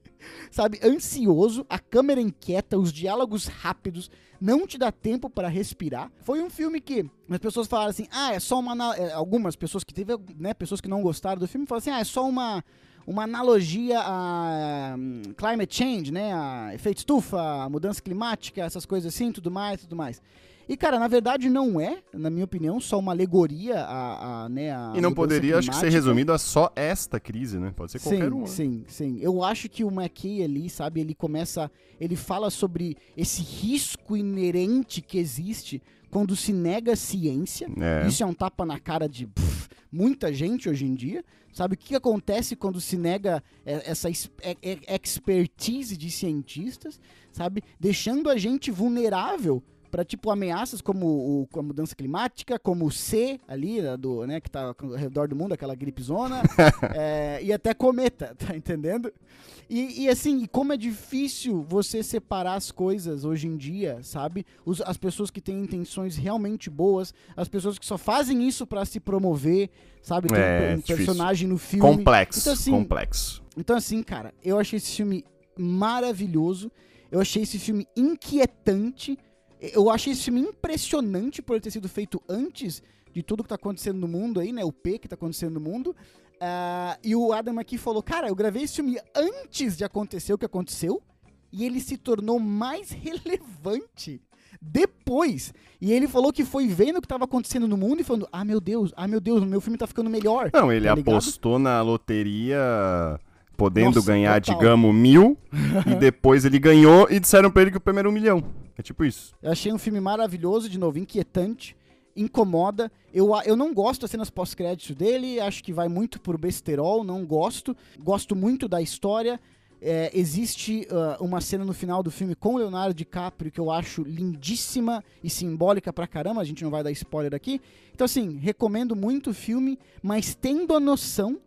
sabe? Ansioso, a câmera inquieta, os diálogos rápidos, não te dá tempo para respirar. Foi um filme que as pessoas falaram assim, ah, é só uma... é, Algumas pessoas que teve, né, pessoas que não gostaram do filme, falaram assim, ah, é só uma uma analogia a hum, climate change, né? A efeito estufa, a mudança climática, essas coisas assim, tudo mais, tudo mais. E, cara, na verdade não é, na minha opinião, só uma alegoria a, a, né, a E não poderia, acho que, ser climática. resumido a só esta crise, né? Pode ser qualquer sim, um. né? Sim, sim. Eu acho que o McKay ali, sabe, ele começa. Ele fala sobre esse risco inerente que existe quando se nega a ciência. É. Isso é um tapa na cara de pff, muita gente hoje em dia. Sabe o que acontece quando se nega é, essa es- é- é- expertise de cientistas, sabe? Deixando a gente vulnerável para tipo ameaças como a mudança climática, como o C ali, né, do, né, que tá ao redor do mundo, aquela gripezona, é, e até cometa, tá entendendo? E, e, assim, como é difícil você separar as coisas hoje em dia, sabe? Os- as pessoas que têm intenções realmente boas, as pessoas que só fazem isso pra se promover, sabe? Tem É, um, um difícil. personagem no filme. Complexo, Então, assim, complexo. então, assim, cara, eu achei esse filme maravilhoso. Eu achei esse filme inquietante. Eu achei esse filme impressionante por ter sido feito antes de tudo que tá acontecendo no mundo aí, né? O P que tá acontecendo no mundo. Ah, e o Adam aqui falou: Cara, eu gravei esse filme antes de acontecer o que aconteceu. E ele se tornou mais relevante depois. E ele falou que foi vendo o que tava acontecendo no mundo e falando: Ah, meu Deus, ah, meu Deus, o meu filme tá ficando melhor. Não, ele tá apostou na loteria podendo Nossa, ganhar, total. digamos, mil, e depois ele ganhou e disseram pra ele que o primeiro era um milhão. É tipo isso. Eu achei um filme maravilhoso, de novo, inquietante, incomoda. Eu, eu não gosto das cenas pós-crédito dele, acho que vai muito por besterol, não gosto. Gosto muito da história. É, existe ah, uma cena no final do filme com o Leonardo DiCaprio que eu acho lindíssima e simbólica pra caramba, a gente não vai dar spoiler aqui. Então, assim, recomendo muito o filme, mas tendo a noção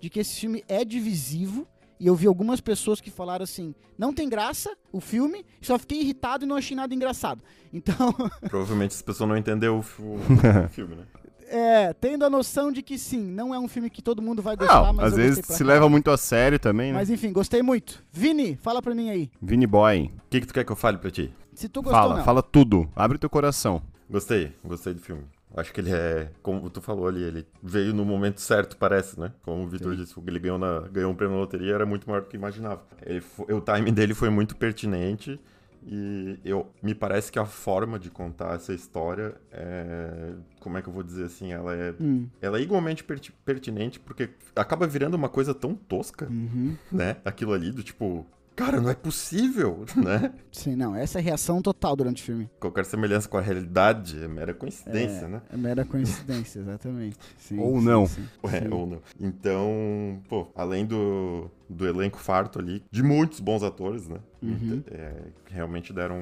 de que esse filme é divisivo. E eu vi algumas pessoas que falaram assim: não tem graça o filme, só fiquei irritado e não achei nada engraçado. Então, Provavelmente as pessoas não entenderam o, fi- o filme, né? é, tendo a noção de que sim, não é um filme que todo mundo vai gostar, Não, mas às eu vezes se caralho. leva muito a sério também, né? Mas enfim, gostei muito. Vini, fala pra mim aí. Vini Boy, O que, que tu quer que eu fale pra ti? Se tu gostou ou fala, não. fala tudo. Abre teu coração. Gostei, gostei do filme. Acho que ele é, como tu falou ali, ele veio no momento certo, parece, né? Como o Vitor disse, ele ganhou, na, ganhou um prêmio na loteria, era muito maior do que imaginava. Ele o timing dele foi muito pertinente e eu, me parece que a forma de contar essa história é, como é que eu vou dizer assim, ela é, Hum, ela é igualmente perti- pertinente porque acaba virando uma coisa tão tosca, uhum. né? Aquilo ali do tipo, cara, não é possível, né? Sim, não, essa é a reação total durante o filme. Qualquer semelhança com a realidade é mera coincidência, né? É mera coincidência, exatamente. Sim, Ou sim, não. sim. Ué, Sim. ou não. Então, pô, além do, do elenco farto ali, de muitos bons atores, né? Uhum. É, que realmente deram,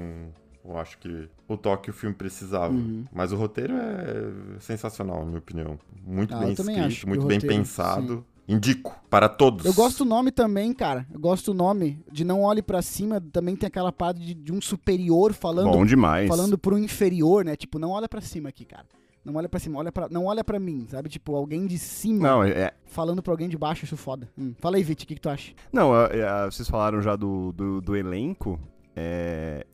eu acho que, o toque que o filme precisava. Uhum. Mas o roteiro é sensacional, na minha opinião. Muito Ah, bem eu também escrito, muito bem roteiro, pensado. Indico para todos. Eu gosto do nome também, cara. Eu gosto do nome de Não Olhe Pra Cima. Também tem aquela parte de, de um superior falando Bom demais. falando pro inferior, né? Tipo, não olha pra cima aqui, cara. Não olha pra cima, olha pra, não olha pra mim, sabe? Tipo, alguém de cima Não, é, falando pra alguém de baixo, acho foda. Hum. Fala aí, Vit, o que, que tu acha? Não, é, é, vocês falaram já do, do, do elenco. é,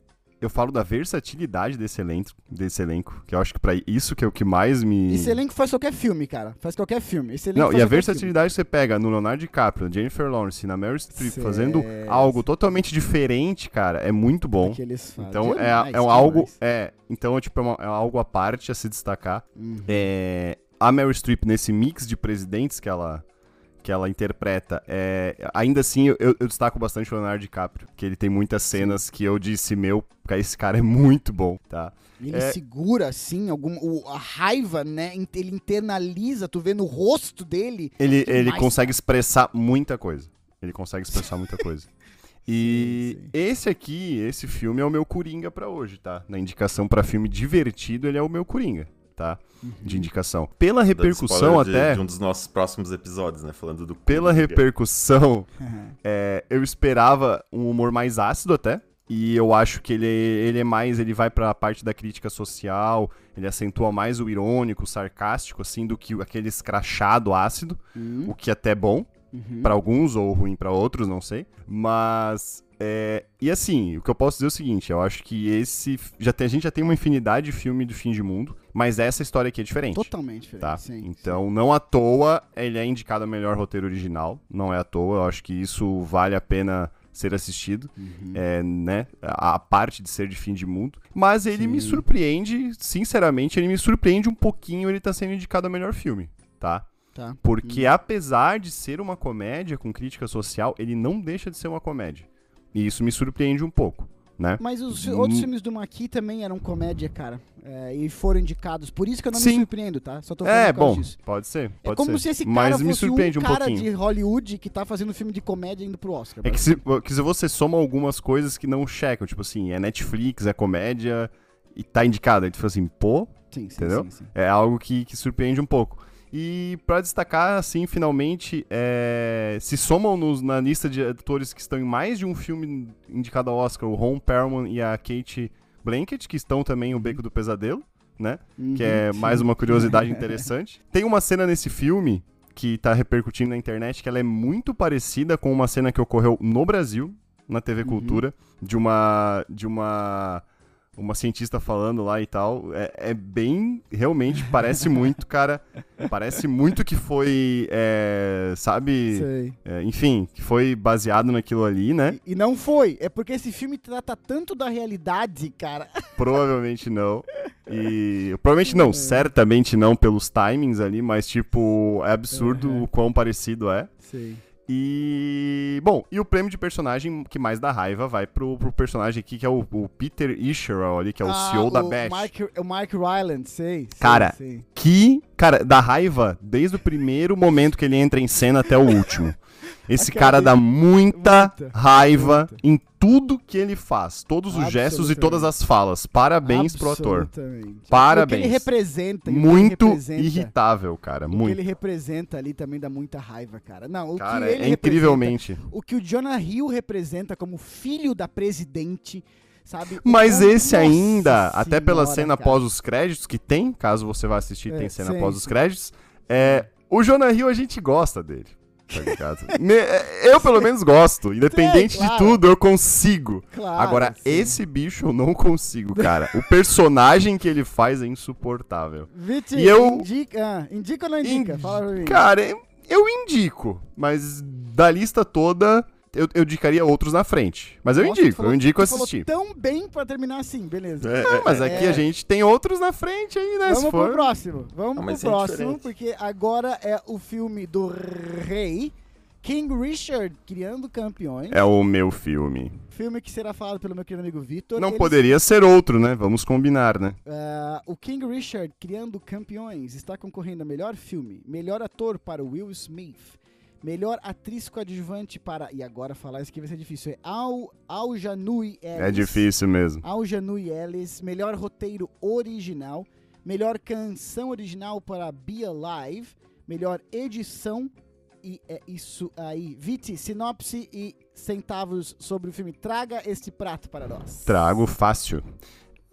eu falo da versatilidade desse elenco, desse elenco, que eu acho que pra isso que é o que mais me. Esse elenco faz qualquer filme, cara. Faz qualquer filme. Não, e a versatilidade que você pega no Leonardo DiCaprio, Jennifer Lawrence, na Meryl Streep, fazendo algo totalmente diferente, cara, é muito filme bom. que eles fazem. Então é, é um algo. É, então é, tipo, é, uma- é algo à parte a se destacar. Uhum. É, a Meryl Streep, nesse mix de presidentes que ela, que ela interpreta, é, ainda assim eu, eu destaco bastante o Leonardo DiCaprio, que ele tem muitas cenas que eu disse, meu, esse cara é muito bom, tá? Ele É. segura, assim, algum, o- a raiva, né? Ele internaliza, tu vê no rosto dele. Ele, Demais, ele consegue expressar muita coisa. Ele consegue expressar muita coisa. E Sim, sim. esse aqui, esse filme é o meu Coringa pra hoje, tá? Na indicação pra filme divertido, ele é o meu Coringa. Tá? De indicação. Pela repercussão spoiler de- até, De, um dos nossos próximos episódios, né? Falando do. pela repercussão, é, eu esperava um humor mais ácido até. E eu acho que ele, ele é mais, ele vai pra parte da crítica social, ele acentua mais o irônico, o sarcástico, assim, do que aquele escrachado ácido, Hum, o que até é bom uhum. pra alguns ou ruim pra outros, não sei. Mas é, e assim, o que eu posso dizer é o seguinte, eu acho que esse já tem, a gente já tem uma infinidade de filme do fim de mundo, mas essa história aqui é diferente. Totalmente diferente. Tá? Sim, então, não à toa, ele é indicado a melhor roteiro original. Não é à toa. Eu acho que isso vale a pena ser assistido. sim. Uhum. É, né? A, a parte de ser de fim de mundo. Mas ele me Sim. surpreende, sinceramente, ele me surpreende um pouquinho ele tá sendo indicado a melhor filme. Tá? Tá. Porque apesar de ser uma comédia com crítica social, ele não deixa de ser uma comédia. E isso me surpreende um pouco, né? Mas os fi- Hum. outros filmes do Maqui também eram comédia, cara. É, e foram indicados. Por isso que eu não me Sim. surpreendo, tá? Só tô falando É, bom, disso. pode ser, É pode como ser. se esse cara Mas me fosse surpreende um um cara pouquinho. de Hollywood que tá fazendo filme de comédia indo pro Oscar. É que se, que se você soma algumas coisas que não checam, tipo assim, é Netflix, é comédia e tá indicado, aí tu fala assim, pô, Sim, sim, entendeu? sim. é algo que, que surpreende um pouco. E pra destacar, assim, finalmente, é, se somam nos- na lista de atores que estão em mais de um filme indicado ao Oscar, o Ron Perlman e a Kate Blanket, que estão também em O Beco do Pesadelo, né? que é Uhum, mais uma curiosidade interessante. Tem uma cena nesse filme que tá repercutindo na internet que ela é muito parecida com uma cena que ocorreu no Brasil, na TV Uhum. Cultura, de uma de uma uma cientista falando lá e tal. É, é bem, realmente parece muito, cara. Parece muito que foi, é, sabe? É, enfim, que foi baseado naquilo ali, né? E, e não foi. É porque esse filme trata tanto da realidade, cara. Provavelmente não. E. Provavelmente não, certamente não pelos timings ali, mas tipo, é absurdo Uhum. o quão parecido é. Sei. E. Bom, e o prêmio de personagem que mais dá raiva vai pro, pro personagem aqui, que é o, o Peter Isherwood ali, que é o Ah, CEO da o Bash. Mark, o Mark Ryland, sei. sei, Cara, sei. Que, cara, dá raiva desde o primeiro momento que ele entra em cena até o último. Esse cara dá muita, muita, raiva muita. em tudo que ele faz. Todos os gestos e todas as falas. Parabéns pro ator. Parabéns. O que ele representa. o que ele Muito representa, irritável, cara. O que Muito. ele representa ali também dá muita raiva, cara. Não, o Cara, que ele é incrivelmente. o que o Jonah Hill representa como filho da presidente, sabe? Mas O- esse ainda, até pela Senhora, cena cara. após os créditos, que tem, caso você vá assistir, É, tem cena sim, após os créditos. É, o Jonah Hill a gente gosta dele. Tá ligado? Me- eu, pelo menos, gosto. Independente claro. de tudo, eu consigo. Claro, Agora, sim. esse bicho eu não consigo, cara. O personagem que ele faz é insuportável. Viti, E eu- indica, ah, indica ou não indica? Indi- Fala pra mim. Cara, eu indico, mas da lista toda, eu, eu indicaria outros na frente. Mas eu Nossa, indico, falou- eu indico assistir. tão bem pra terminar assim, beleza. É, Ah, mas aqui é. a gente tem outros na frente aí, né? se Vamos for. pro próximo. Vamos Ah, pro é próximo, diferente. porque agora é o filme do rei King Richard criando campeões. É o meu filme. Filme que será falado pelo meu querido amigo Vitor. Não Eles- poderia ser outro, né? Vamos combinar, né? Ah, o King Richard criando campeões está concorrendo a melhor filme, melhor ator para Will Smith, melhor atriz coadjuvante para e agora falar isso aqui vai ser difícil. É Al Aljanui Ellis. É difícil mesmo. Aljanui Ellis, melhor roteiro original, melhor canção original para Be Alive, melhor edição e é isso aí. Viti, sinopse e centavos sobre o filme. Traga este prato para nós. Trago fácil.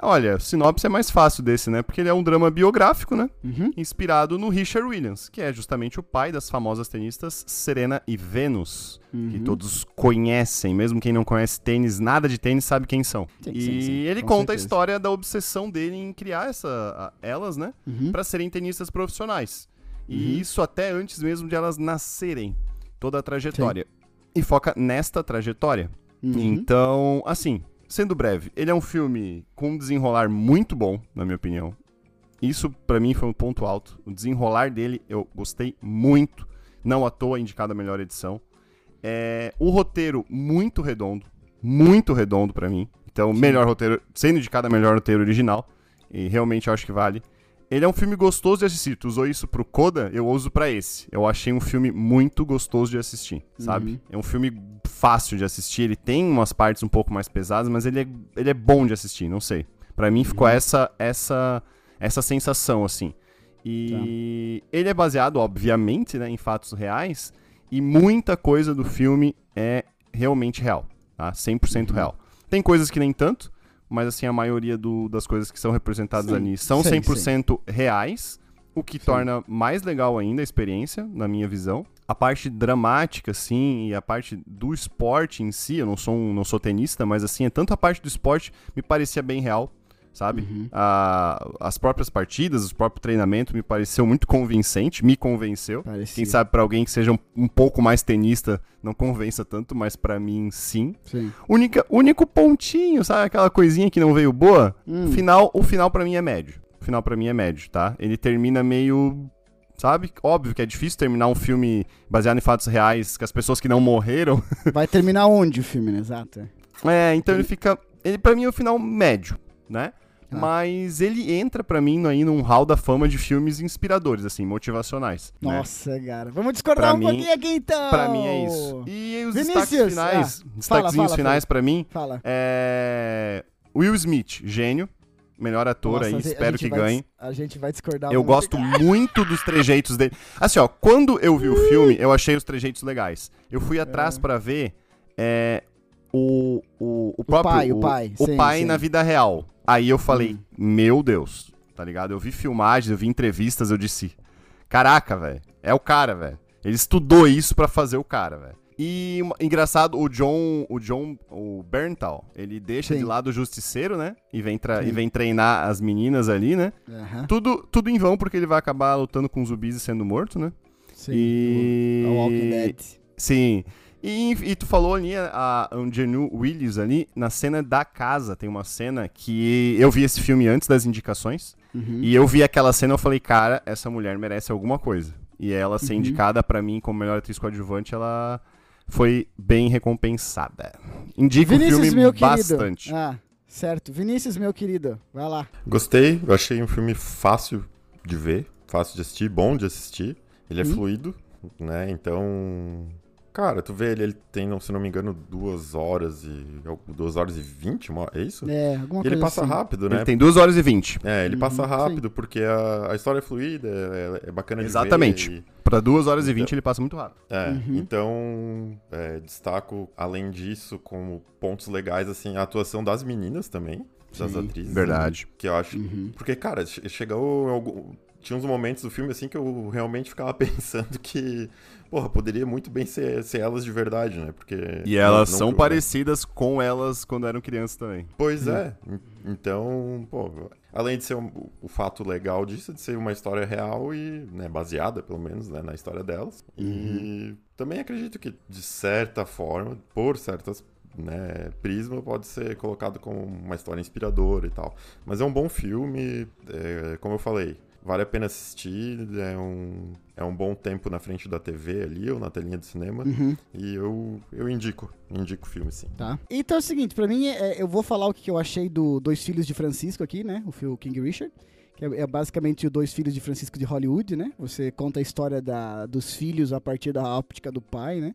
Olha, sinopse é mais fácil desse, né? Porque ele é um drama biográfico, né? Uhum. Inspirado no Richard Williams, que é justamente o pai das famosas tenistas Serena e Venus, que Uhum. todos conhecem, mesmo quem não conhece tênis, nada de tênis sabe quem são. Sim, e sim, sim, ele com conta a certeza. história da obsessão dele em criar essa, a- elas, né? Uhum. Pra serem tenistas profissionais. E Uhum. isso até antes mesmo de elas nascerem. Toda a trajetória. E foca nesta trajetória. Uhum. Então, assim, sendo breve, ele é um filme com um desenrolar muito bom, na minha opinião. Isso pra mim foi um ponto alto. O desenrolar dele eu gostei muito. Não à toa indicado a melhor edição. É, o roteiro muito redondo, muito redondo pra mim. Então, melhor roteiro, sendo indicado a melhor roteiro original. E realmente eu acho que vale. Ele é um filme gostoso de assistir. Tu usou isso pro Coda, eu uso pra esse. Eu achei um filme muito gostoso de assistir, sabe? Uhum. É um filme fácil de assistir. Ele tem umas partes um pouco mais pesadas, mas ele é, ele é bom de assistir, não sei. Pra mim ficou Uhum. essa essa essa sensação, assim. E ele é baseado, obviamente, né, em fatos reais, e muita coisa do filme é realmente real, tá? 100% real. Tem coisas que nem tanto, mas assim, a maioria do- das coisas que são representadas Sim, ali são sim, 100% reais, o que torna mais legal ainda a experiência, na minha visão. A parte dramática, assim, e a parte do esporte em si, eu não sou, um, não sou tenista, mas assim, é tanto a parte do esporte me parecia bem real, sabe? Uhum. As próprias partidas, o próprio treinamento me pareceu muito convincente, me convenceu. Parecia. Quem sabe pra alguém que seja um, um pouco mais tenista não convença tanto, mas pra mim sim. Sim. Única, único pontinho, sabe aquela coisinha que não veio boa? Hum. O final, o final para mim é médio. O final pra mim é médio, tá? Ele termina meio Sabe? Óbvio que é difícil terminar um filme baseado em fatos reais, que as pessoas que não morreram. Vai terminar onde o filme, né? Exato. é. É, então ele fica. Ele, pra mim, é o final médio, né? Ah. Mas ele entra pra mim aí num hall da fama de filmes inspiradores, assim, motivacionais. né? Nossa, cara. Vamos discordar Pra um mim- pouquinho aqui então. Pra mim é isso. E os Vinícius, destaques finais, ah, destaquezinhos fala, finais pra mim, Fala. é Will Smith, gênio, melhor ator Nossa, aí, espero que vai ganhe. A gente vai discordar. Eu gosto muito dos trejeitos dele. Assim, ó, quando eu vi o filme, eu achei os trejeitos legais. Eu fui atrás pra ver é, o, o, o próprio. pai, o pai, O sim, pai sim. na vida real. Aí eu falei, Hum. meu Deus, tá ligado? Eu vi filmagens, eu vi entrevistas, eu disse, caraca, velho, é o cara, velho. Ele estudou isso pra fazer o cara, velho. E engraçado, o John, o John, o Berntal, ele deixa Sim. de lado o justiceiro, né? E vem, Sim. e vem treinar as meninas ali, né? Tudo, tudo em vão, porque ele vai acabar lutando com zumbis e sendo morto, né? Sim. E- o- Walking Dead. Sim. E, e tu falou ali, a Angenu Willis ali, na cena da casa, tem uma cena que eu vi esse filme antes das indicações, Uhum. e eu vi aquela cena e eu falei, cara, essa mulher merece alguma coisa. E ela ser Uhum. indicada pra mim como melhor atriz coadjuvante, ela foi bem recompensada. Indico o Vinícius, filme meu querido. bastante. Ah, certo. Vinícius, meu querido. Vai lá. Gostei, eu achei um filme fácil de ver, fácil de assistir, bom de assistir. Ele é Hum. fluido, né? Então. Cara, tu vê ele, ele tem, se não me engano, duas horas e. duas horas e vinte, é isso? É, alguma E ele coisa passa assim. rápido, né? Ele tem 2 horas e 20. É, ele passa Uhum, rápido porque a, a história é fluida, é, é bacana Exatamente. de ver. e- Pra 2 horas e Então- 20 ele passa muito rápido. É, Uhum. então é, destaco, além disso, como pontos legais, assim, a atuação das meninas também, das Sim, atrizes. Verdade. Que eu acho. Uhum. Porque, cara, che- chegou. Tinha uns momentos do filme assim que eu realmente ficava pensando que, porra, poderia muito bem ser, ser elas de verdade, né? Porque. E elas não- não são eu- parecidas com elas quando eram crianças também. Pois é. En- Então, pô, além de ser um- o fato legal disso, de ser uma história real e, né, baseada, pelo menos, né, na história delas. E também acredito que, de certa forma, por certas né, prisma, pode ser colocado como uma história inspiradora e tal. Mas é um bom filme, é, como eu falei, vale a pena assistir, é um, é um bom tempo na frente da TV ali, ou na telinha do cinema, Uhum. e eu, eu indico, indico o filme, sim. Tá. Então é o seguinte, pra mim, é, eu vou falar o que eu achei do Dois Filhos de Francisco aqui, né? O filme King Richard. Que é, é basicamente o Dois Filhos de Francisco de Hollywood, né? Você conta a história da, dos filhos a partir da óptica do pai, né?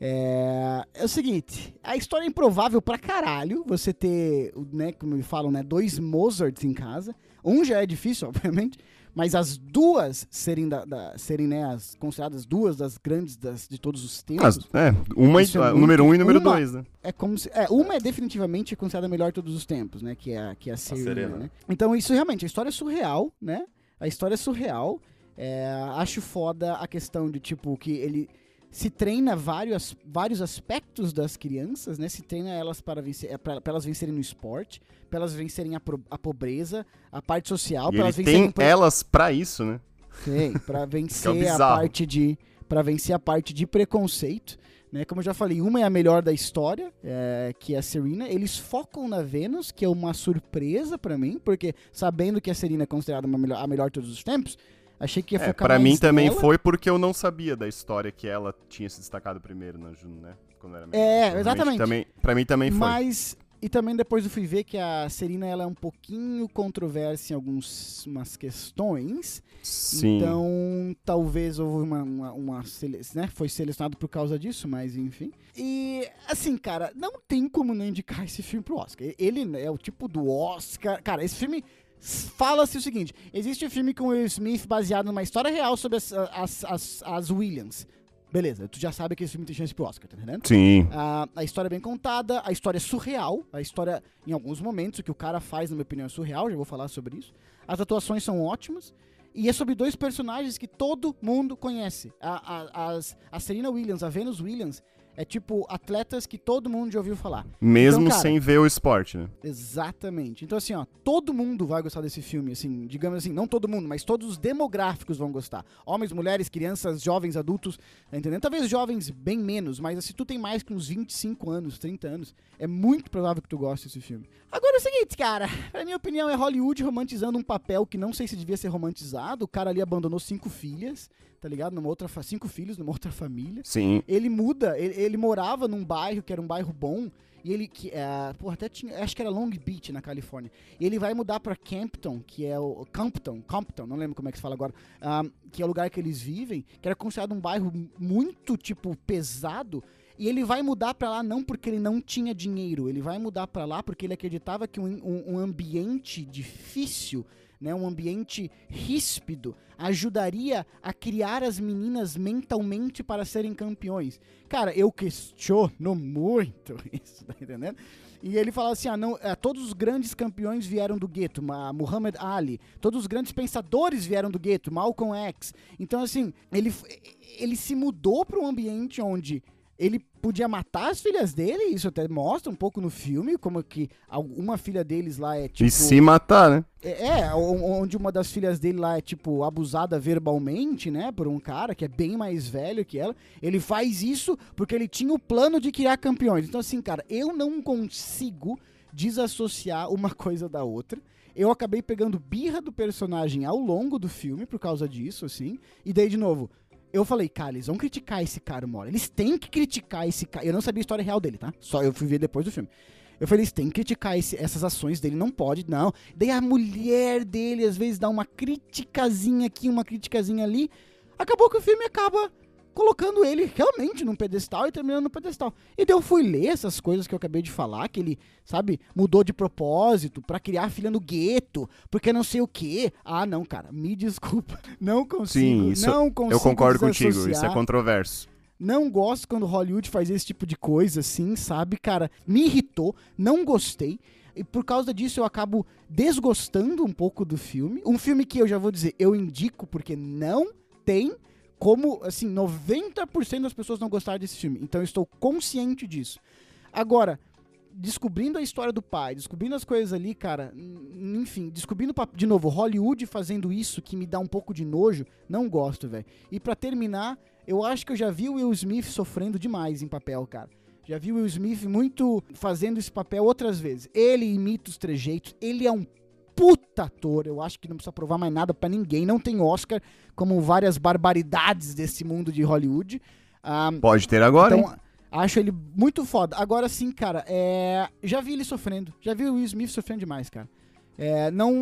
É, é o seguinte, a história é improvável pra caralho você ter, né, como falam, né, dois Mozarts em casa. Um já é difícil, obviamente, mas as duas serem, da, da- serem né, as consideradas duas das grandes das, de todos os tempos. Mas, é, uma, é ah, muito- número um e número uma- dois, né? É como se. É, uma é definitivamente considerada a melhor de todos os tempos, né? Que é, a- que é a Serena, Serena. né? Então, isso realmente, a história é surreal, né? A história é surreal. É, acho foda a questão de, tipo, que ele se treina vários, vários aspectos das crianças, né? Se treina elas para, vencer, é, pra elas vencerem no esporte, para elas vencerem a, pro- a pobreza, a parte social, para elas vencerem. tem elas pra isso, né? Sim, pra vencer a bizarro. parte de para vencer a parte de preconceito, né? Como eu já falei, uma é a melhor da história, é, que é a Serena. Eles focam na Venus, que é uma surpresa pra mim, porque sabendo que a Serena é considerada uma melhor- a melhor de todos os tempos, achei que ia É, focar pra mais mim também nela. foi porque eu não sabia da história que ela tinha se destacado primeiro na Juno, né? Quando era. É, Provavelmente exatamente. Também, pra mim também foi. Mas e também depois eu fui ver que a Serena ela é um pouquinho controversa em algumas questões. Sim. Então, talvez houve uma, uma, uma né? Foi selecionado por causa disso, mas enfim. E, assim, cara, não tem como não indicar esse filme pro Oscar. Ele é o tipo do Oscar. Cara, esse filme Fala-se o seguinte: existe um filme com o Will Smith baseado numa história real sobre as, as, as, as Williams. Beleza, tu já sabe que esse filme tem chance pro Oscar, tá entendendo? Sim. Ah, a história é bem contada, a história é surreal, a história, em alguns momentos, o que o cara faz, na minha opinião, é surreal, já vou falar sobre isso. As atuações são ótimas. E é sobre dois personagens que todo mundo conhece. A, a, as, a Serena Williams, a Venus Williams, é tipo atletas que todo mundo já ouviu falar. Mesmo Então, cara, sem ver o esporte, né? Exatamente. Então, assim, ó, todo mundo vai gostar desse filme, assim, digamos assim, não todo mundo, mas todos os demográficos vão gostar. Homens, mulheres, crianças, jovens, adultos, tá entendendo? Talvez jovens bem menos, mas se tu tem mais que uns 25 anos, 30 anos, é muito provável que tu goste desse filme. Agora é o seguinte, cara, na minha opinião é Hollywood romantizando um papel que não sei se devia ser romantizado. O cara ali abandonou cinco filhas, tá ligado? Numa outra, cinco filhos numa outra família Sim. ele muda, ele, ele morava num bairro que era um bairro bom, e ele que é, porra, até tinha, acho que era Long Beach na Califórnia. E ele vai mudar pra Campton, que é o Compton, Compton, não lembro como é que se fala agora, ah, que é o lugar que eles vivem, que era considerado um bairro muito tipo pesado. E ele vai mudar pra lá não porque ele não tinha dinheiro, ele vai mudar pra lá porque ele acreditava que um, um- um ambiente difícil, né, um ambiente ríspido, ajudaria a criar as meninas mentalmente para serem campeões. Cara, eu questiono muito isso, tá entendendo? E ele fala assim: ah, não, eh, todos os grandes campeões vieram do gueto, Ma- Muhammad Ali, todos os grandes pensadores vieram do gueto, Malcolm X. Então, assim, ele, ele se mudou para um ambiente onde ele podia matar as filhas dele, isso até mostra um pouco no filme, como que uma filha deles lá é tipo. E se matar, né? É, é, onde uma das filhas dele lá é, tipo, abusada verbalmente, né, por um cara que é bem mais velho que ela. Ele faz isso porque ele tinha o plano de criar campeões. Então, assim, cara, eu não consigo desassociar uma coisa da outra. Eu acabei pegando birra do personagem ao longo do filme por causa disso, assim. E daí, de novo, eu falei, cara, eles vão criticar esse cara uma hora. Eles têm que criticar esse cara. Eu não sabia a história real dele, tá? Só eu fui ver depois do filme. Eu falei, eles têm que criticar esse- essas ações dele, não pode, não. Daí a mulher dele, às vezes, dá uma criticazinha aqui, uma criticazinha ali. Acabou que o filme acaba colocando ele realmente num pedestal e terminando no pedestal. E daí eu fui ler essas coisas que eu acabei de falar, que ele, sabe, mudou de propósito pra criar a filha no gueto, porque não sei o quê. Ah, não, cara, me desculpa. Não consigo, Sim, isso não consigo Eu concordo contigo, isso é controverso. Não gosto quando Hollywood faz esse tipo de coisa, assim, sabe, cara? Me irritou, não gostei. E por causa disso eu acabo desgostando um pouco do filme. Um filme que eu já vou dizer, eu indico porque não tem como, assim, 90% das pessoas não gostaram desse filme. Então eu estou consciente disso. Agora, descobrindo a história do pai, descobrindo as coisas ali, cara, enfim, descobrindo de novo Hollywood fazendo isso que me dá um pouco de nojo, não gosto, velho. E pra terminar, eu acho que eu já vi o Will Smith sofrendo demais em papel, cara. Já vi o Will Smith muito fazendo esse papel outras vezes. Ele imita os trejeitos, ele é um puta ator, eu acho que não precisa provar mais nada pra ninguém, não tem Oscar, como várias barbaridades desse mundo de Hollywood. Ah, Pode ter agora, hein? então, acho ele muito foda. Agora sim, cara, é... já vi ele sofrendo. Já vi o Will Smith sofrendo demais, cara. É, não.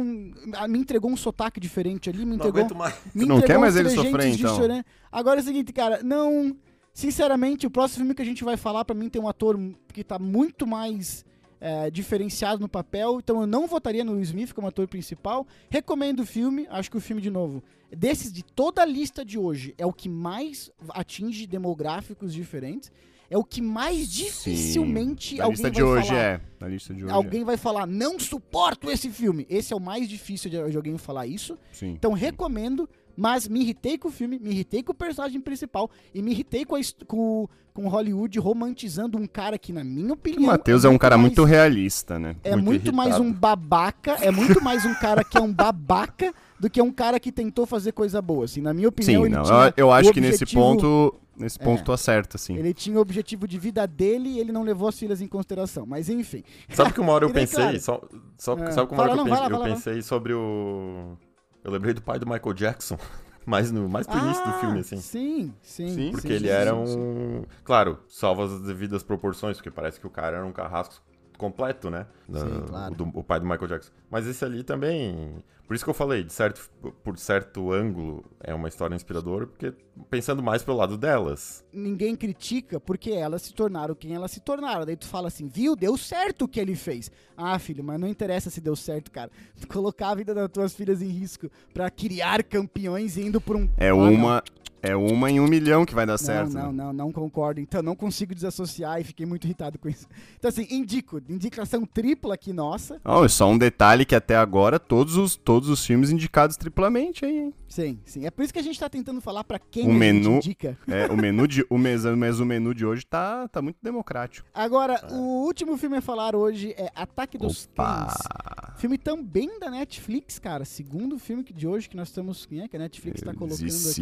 Me entregou um sotaque diferente ali, me Não entregou. aguento mais. me Não entregou quer mais ele sofrer, de então? chorando. Agora é o seguinte, cara, não. Sinceramente, o próximo filme que a gente vai falar, pra mim, tem um ator que tá muito mais é, diferenciado no papel. Então eu não votaria no Will Smith como ator principal. Recomendo o filme. Acho que o filme, de novo, desses de toda a lista de hoje, é o que mais atinge demográficos diferentes. É o que mais dificilmente Na alguém lista vai de hoje falar. é. Na lista de hoje Alguém vai falar, não suporto esse filme. Esse é o mais difícil de, de alguém falar isso. é. Sim. Então recomendo, mas me irritei com o filme, me irritei com o personagem principal e me irritei com, a com, com Hollywood romantizando um cara que, na minha O opinião. Matheus é um cara mais- muito realista, né? É muito muito, mais um babaca, é muito mais um cara que é um babaca do que um cara que tentou fazer coisa boa. Assim, na minha opinião, Sim, ele não. tinha Eu, eu acho o que nesse objetivo- ponto. Nesse ponto É. tu acerta, sim. Ele tinha o objetivo de vida dele e ele não levou as filhas em consideração. Mas enfim. Sabe que uma hora eu daí, pensei, claro. só, só, É. sabe que uma Fala, hora que eu, não, lá, eu pensei sobre o... Eu lembrei do pai do Michael Jackson, mais no, mais pro início do Ah, filme, assim. Sim, sim. Sim, Porque sim, ele sim, era um... Claro, salva as devidas proporções, porque parece que o cara era um carrasco completo, né? Sim, Da- claro. o, do- o pai do Michael Jackson. Mas esse ali também. Por isso que eu falei, de certo, por certo ângulo, é uma história inspiradora, porque pensando mais pelo lado delas. Ninguém critica porque elas se tornaram quem elas se tornaram. Daí tu fala assim, viu? Deu certo o que ele fez. Ah, filho, mas não interessa se deu certo, cara. Tu colocar a vida das tuas filhas em risco pra criar campeões indo por um. É Ah, uma. É uma em um milhão que vai dar Não, certo. não, né? não, não concordo. Então, não consigo desassociar e fiquei muito irritado com isso. Então, assim, indico. Indicação tripla aqui, nossa. Oh, é só um detalhe que até agora todos os, todos os filmes indicados triplamente aí, hein? Sim, sim. É por isso que a gente tá tentando falar pra quem O a gente menu- indica. É, o menu de. O mes, mas o menu de hoje tá, tá muito democrático. Agora, É. o último filme a falar hoje é Ataque dos Opa! Cães. Filme também da Netflix, cara. Segundo filme de hoje que nós estamos. Quem é que a Netflix tá colocando aqui? Disse,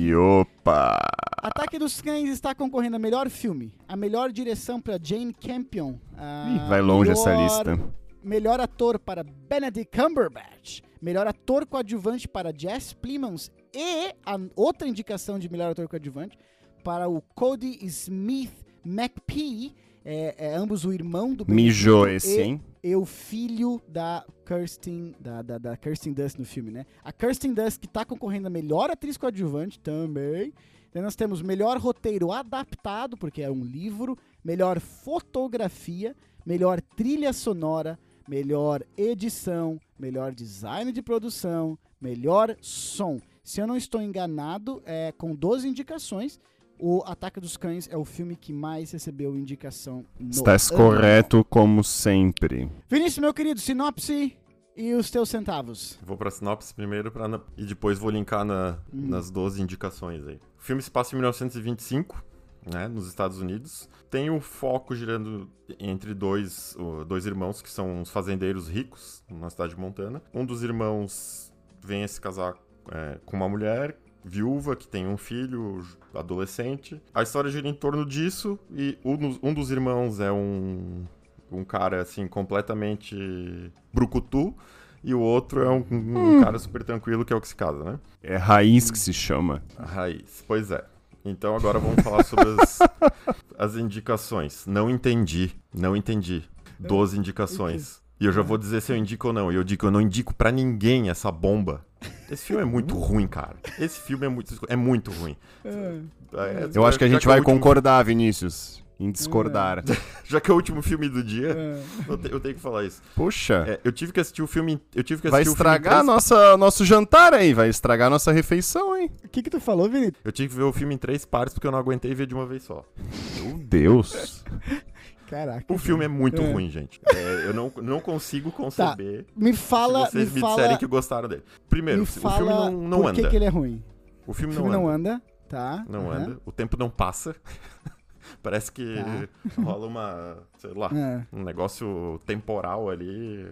opa! Ataque dos Cães está concorrendo a melhor filme, a melhor direção para Jane Campion. Ih, vai longe essa melhor- lista. Melhor ator para Benedict Cumberbatch. Melhor ator coadjuvante para Jess Plemons. E a outra indicação de melhor ator coadjuvante para o Cody Smith McPhee. É, é ambos o irmão do Mijou esse, e- hein? e o filho da Kirsten, da, da, da Kirsten Dunst no filme, né? A Kirsten Dunst que tá concorrendo a melhor atriz coadjuvante também. Daí nós temos melhor roteiro adaptado, porque é um livro, melhor fotografia, melhor trilha sonora, melhor edição, melhor design de produção, melhor som. Se eu não estou enganado, é com 12 indicações, o Ataque dos Cães é o filme que mais recebeu indicação no Estás ano. correto como sempre. Vinícius, meu querido, sinopse e os teus centavos. Vou pra sinopse primeiro pra na- e depois vou linkar na- Hum. nas 12 indicações aí. O filme se passa em 1925, né, nos Estados Unidos. Tem o foco girando entre dois, dois irmãos que são os fazendeiros ricos, na cidade de Montana. Um dos irmãos vem a se casar é, com uma mulher viúva que tem um filho adolescente. A história gira em torno disso e um um dos irmãos é um, um cara assim completamente brucutu e o outro é um, um cara super tranquilo que é o que se casa, né? É raiz que se chama. A raiz. Pois é. Então agora vamos falar sobre as, as indicações. Não entendi. Não entendi. 12 indicações. E eu já vou dizer se eu indico ou não. E eu digo, eu não indico pra ninguém essa bomba. Esse filme é muito ruim, cara. Esse filme é muito, é muito ruim. É, Eu acho que a gente é vai último- concordar, Vinícius, em discordar. Já que é o último filme do dia, É. eu, te- eu tenho que falar isso. Poxa, É, eu tive que assistir o filme. Eu tive que vai assistir o filme em estragar três- nossa, nosso jantar aí, vai estragar nossa refeição, hein? O que que tu falou, Vinícius? Eu tive que ver o filme em três partes porque eu não aguentei ver de uma vez só. Meu Deus. Caraca. O filme é muito É. ruim, gente. É, eu não, não consigo conceber Me fala, se vocês me me, fala, disserem que gostaram dele. Primeiro, me o fala filme não, não por anda. que, que ele é ruim. O O filme, filme não, não anda. anda, tá? Não aham. anda. O tempo não passa. Parece que Tá. rola uma, sei lá, É. um negócio temporal ali,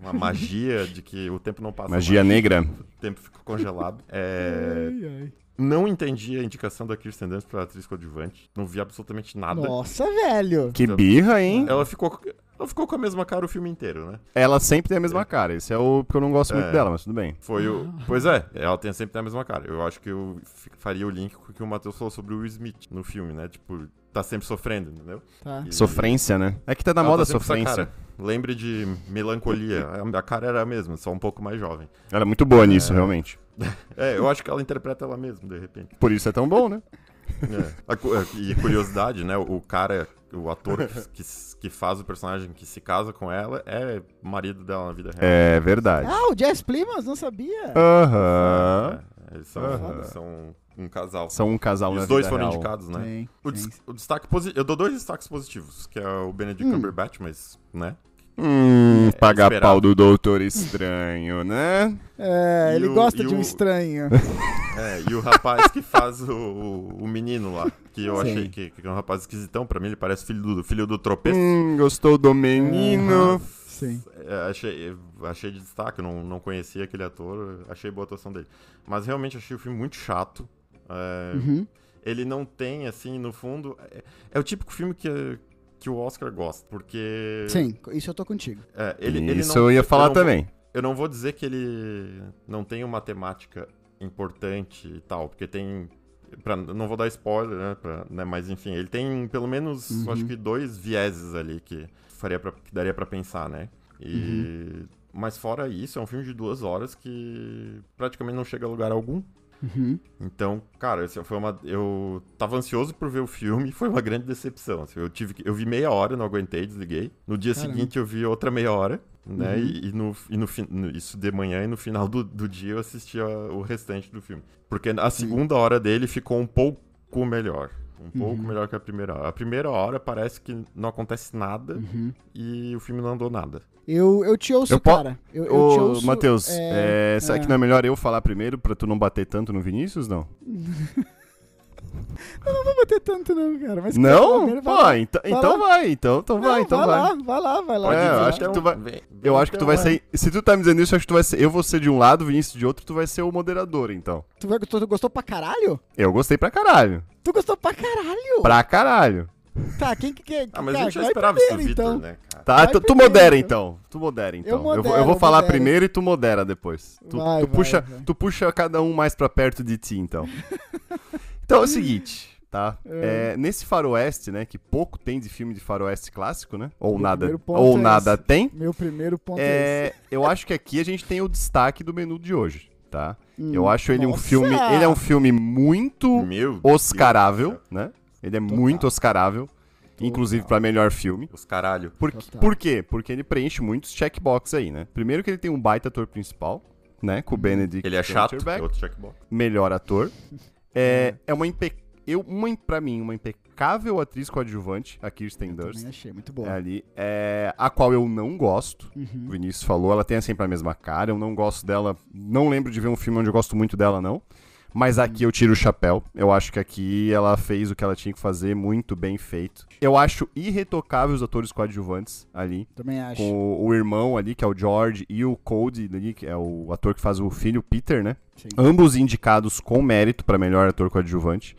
uma magia de que o tempo não passa Magia mais, negra. o tempo fica congelado. É, Ai, ai. não entendi a indicação da Kirsten Dunst pra atriz coadjuvante. Não vi absolutamente nada. Nossa, velho. Que birra, hein? Ela ficou, ela ficou com a mesma cara o filme inteiro, né? Ela sempre tem a mesma cara. Esse é o que eu não gosto muito É. dela, mas tudo bem. Foi o. Pois é, ela tem sempre a mesma cara. Eu acho que eu faria o link com o que o Matheus falou sobre o Will Smith no filme, né? Tipo, tá sempre sofrendo, entendeu? Tá. E- Sofrência, né? É que tá na Ela moda tá com essa sofrência. Lembre de melancolia. A- cara era a mesma, só um pouco mais jovem. Ela é muito boa nisso, realmente. É, eu acho que ela interpreta ela mesma, de repente. Por isso é tão bom, né? É. Cu- E curiosidade, né? O cara, o ator que, que faz o personagem que se casa com ela é marido dela na vida real. É verdade. Ah, o Jess Plimans, não sabia. Aham. É, eles são, são um casal. São um casal E os dois foram real. indicados, né? Sim, O, sim. des- o destaque Eu dou dois destaques positivos, que é o Benedict Hum. Cumberbatch, mas, né? Hum, É, pagar esperado. pau do Doutor Estranho, né? É, E ele o- gosta de um o- estranho. É, e o rapaz que faz o, o, o menino lá, que eu Sim. achei que, que é um rapaz esquisitão, pra mim ele parece filho do, filho do tropeço. Hum, gostou do menino. Sim. É, achei, achei de destaque, eu não, não conhecia aquele ator, achei boa a atuação dele. Mas realmente achei o filme muito chato. É, Uhum. Ele não tem, assim, no fundo. É, é o típico filme que, que o Oscar gosta, porque. Sim, isso eu tô contigo. É, ele, ele Isso não- eu ia falar não vou- também. eu não vou dizer que ele não tem uma temática importante e tal, porque tem. pra, não vou dar spoiler, né, pra- né, Mas enfim, ele tem pelo menos, Uhum. acho que dois vieses ali que, faria pra, que daria pra pensar, né? E. Uhum. Mas fora isso, é um filme de duas horas que praticamente não chega a lugar algum. Uhum. Então, cara, foi uma. Eu tava ansioso por ver o filme e foi uma grande decepção. assim, eu, tive eu vi meia hora, não aguentei, desliguei. No dia Caramba. seguinte eu vi outra meia hora, né? Uhum. E, e no, e no, isso de manhã e no final do, do dia eu assisti a- o restante do filme. Porque a segunda hora dele ficou um pouco melhor. Um pouco Uhum. melhor que a primeira hora. A primeira hora parece que não acontece nada Uhum. e o filme não andou nada. Eu, eu te ouço, Eu cara. Eu, eu te Ô, ouço. Matheus, é, é, será é. que não é melhor eu falar primeiro pra tu não bater tanto no Vinícius, não? Não vou bater tanto, não, cara. Mas não? cara, Pô, vai lá. então, Vai então lá. vai, então, então Não, vai, então vai. lá, vai lá, vai lá. Vai É, eu lá. acho que tu vai- Vem- Eu acho que tu vai vai. ser. Se tu tá me dizendo isso, eu acho que tu vai ser. Eu vou ser de um lado, Vinícius de outro, tu vai ser o moderador, então. Tu, vai- tu gostou pra caralho? Eu gostei pra caralho. Tu gostou pra caralho? Pra caralho. Tá, quem que quer? Ah, mas cara, eu já vai esperava isso do primeiro, Vitor, então. né, cara? Tá, Vai tu, primeiro, modera então. então. Tu modera então. Eu eu, vou, eu modero, vou falar modero. primeiro e tu modera depois. Tu, Vai, tu vai, puxa, vai. tu puxa cada um mais pra perto de ti, então. então é o seguinte, tá? É. É, nesse faroeste, né, que pouco tem de filme de faroeste clássico, né? Ou Meu nada, ou é nada esse. tem. Meu primeiro ponto é, É, eu acho que aqui a gente tem o destaque do menu de hoje, tá? esse. Eu Hum, acho ele um nossa! filme, ele é um filme muito Meu Deus oscarável, céu. né? Ele é Total. muito oscarável, inclusive pra melhor filme. Os caralho. Por, Total. por quê? Porque ele preenche muitos checkbox aí, né? Primeiro que ele tem um baita ator principal, né? Com o Benedict Ele é chato, é outro checkbox. melhor ator. É, é uma impe... eu uma para mim uma impecável atriz coadjuvante, a Kirsten Dunst. Também achei muito boa. É ali, é, a qual eu não gosto. Uhum. O Vinícius falou, ela tem sempre a mesma cara. Eu não gosto dela. Não lembro de ver um filme onde eu gosto muito dela, não. Mas aqui eu tiro o chapéu. Eu acho que aqui ela fez o que ela tinha que fazer, muito bem feito. Eu acho irretocável os atores coadjuvantes ali. Também acho. Com o, irmão ali, que é o George, e o Cody ali, que é o ator que faz o filho, Peter, né? Sim. Ambos indicados com mérito para melhor ator coadjuvante.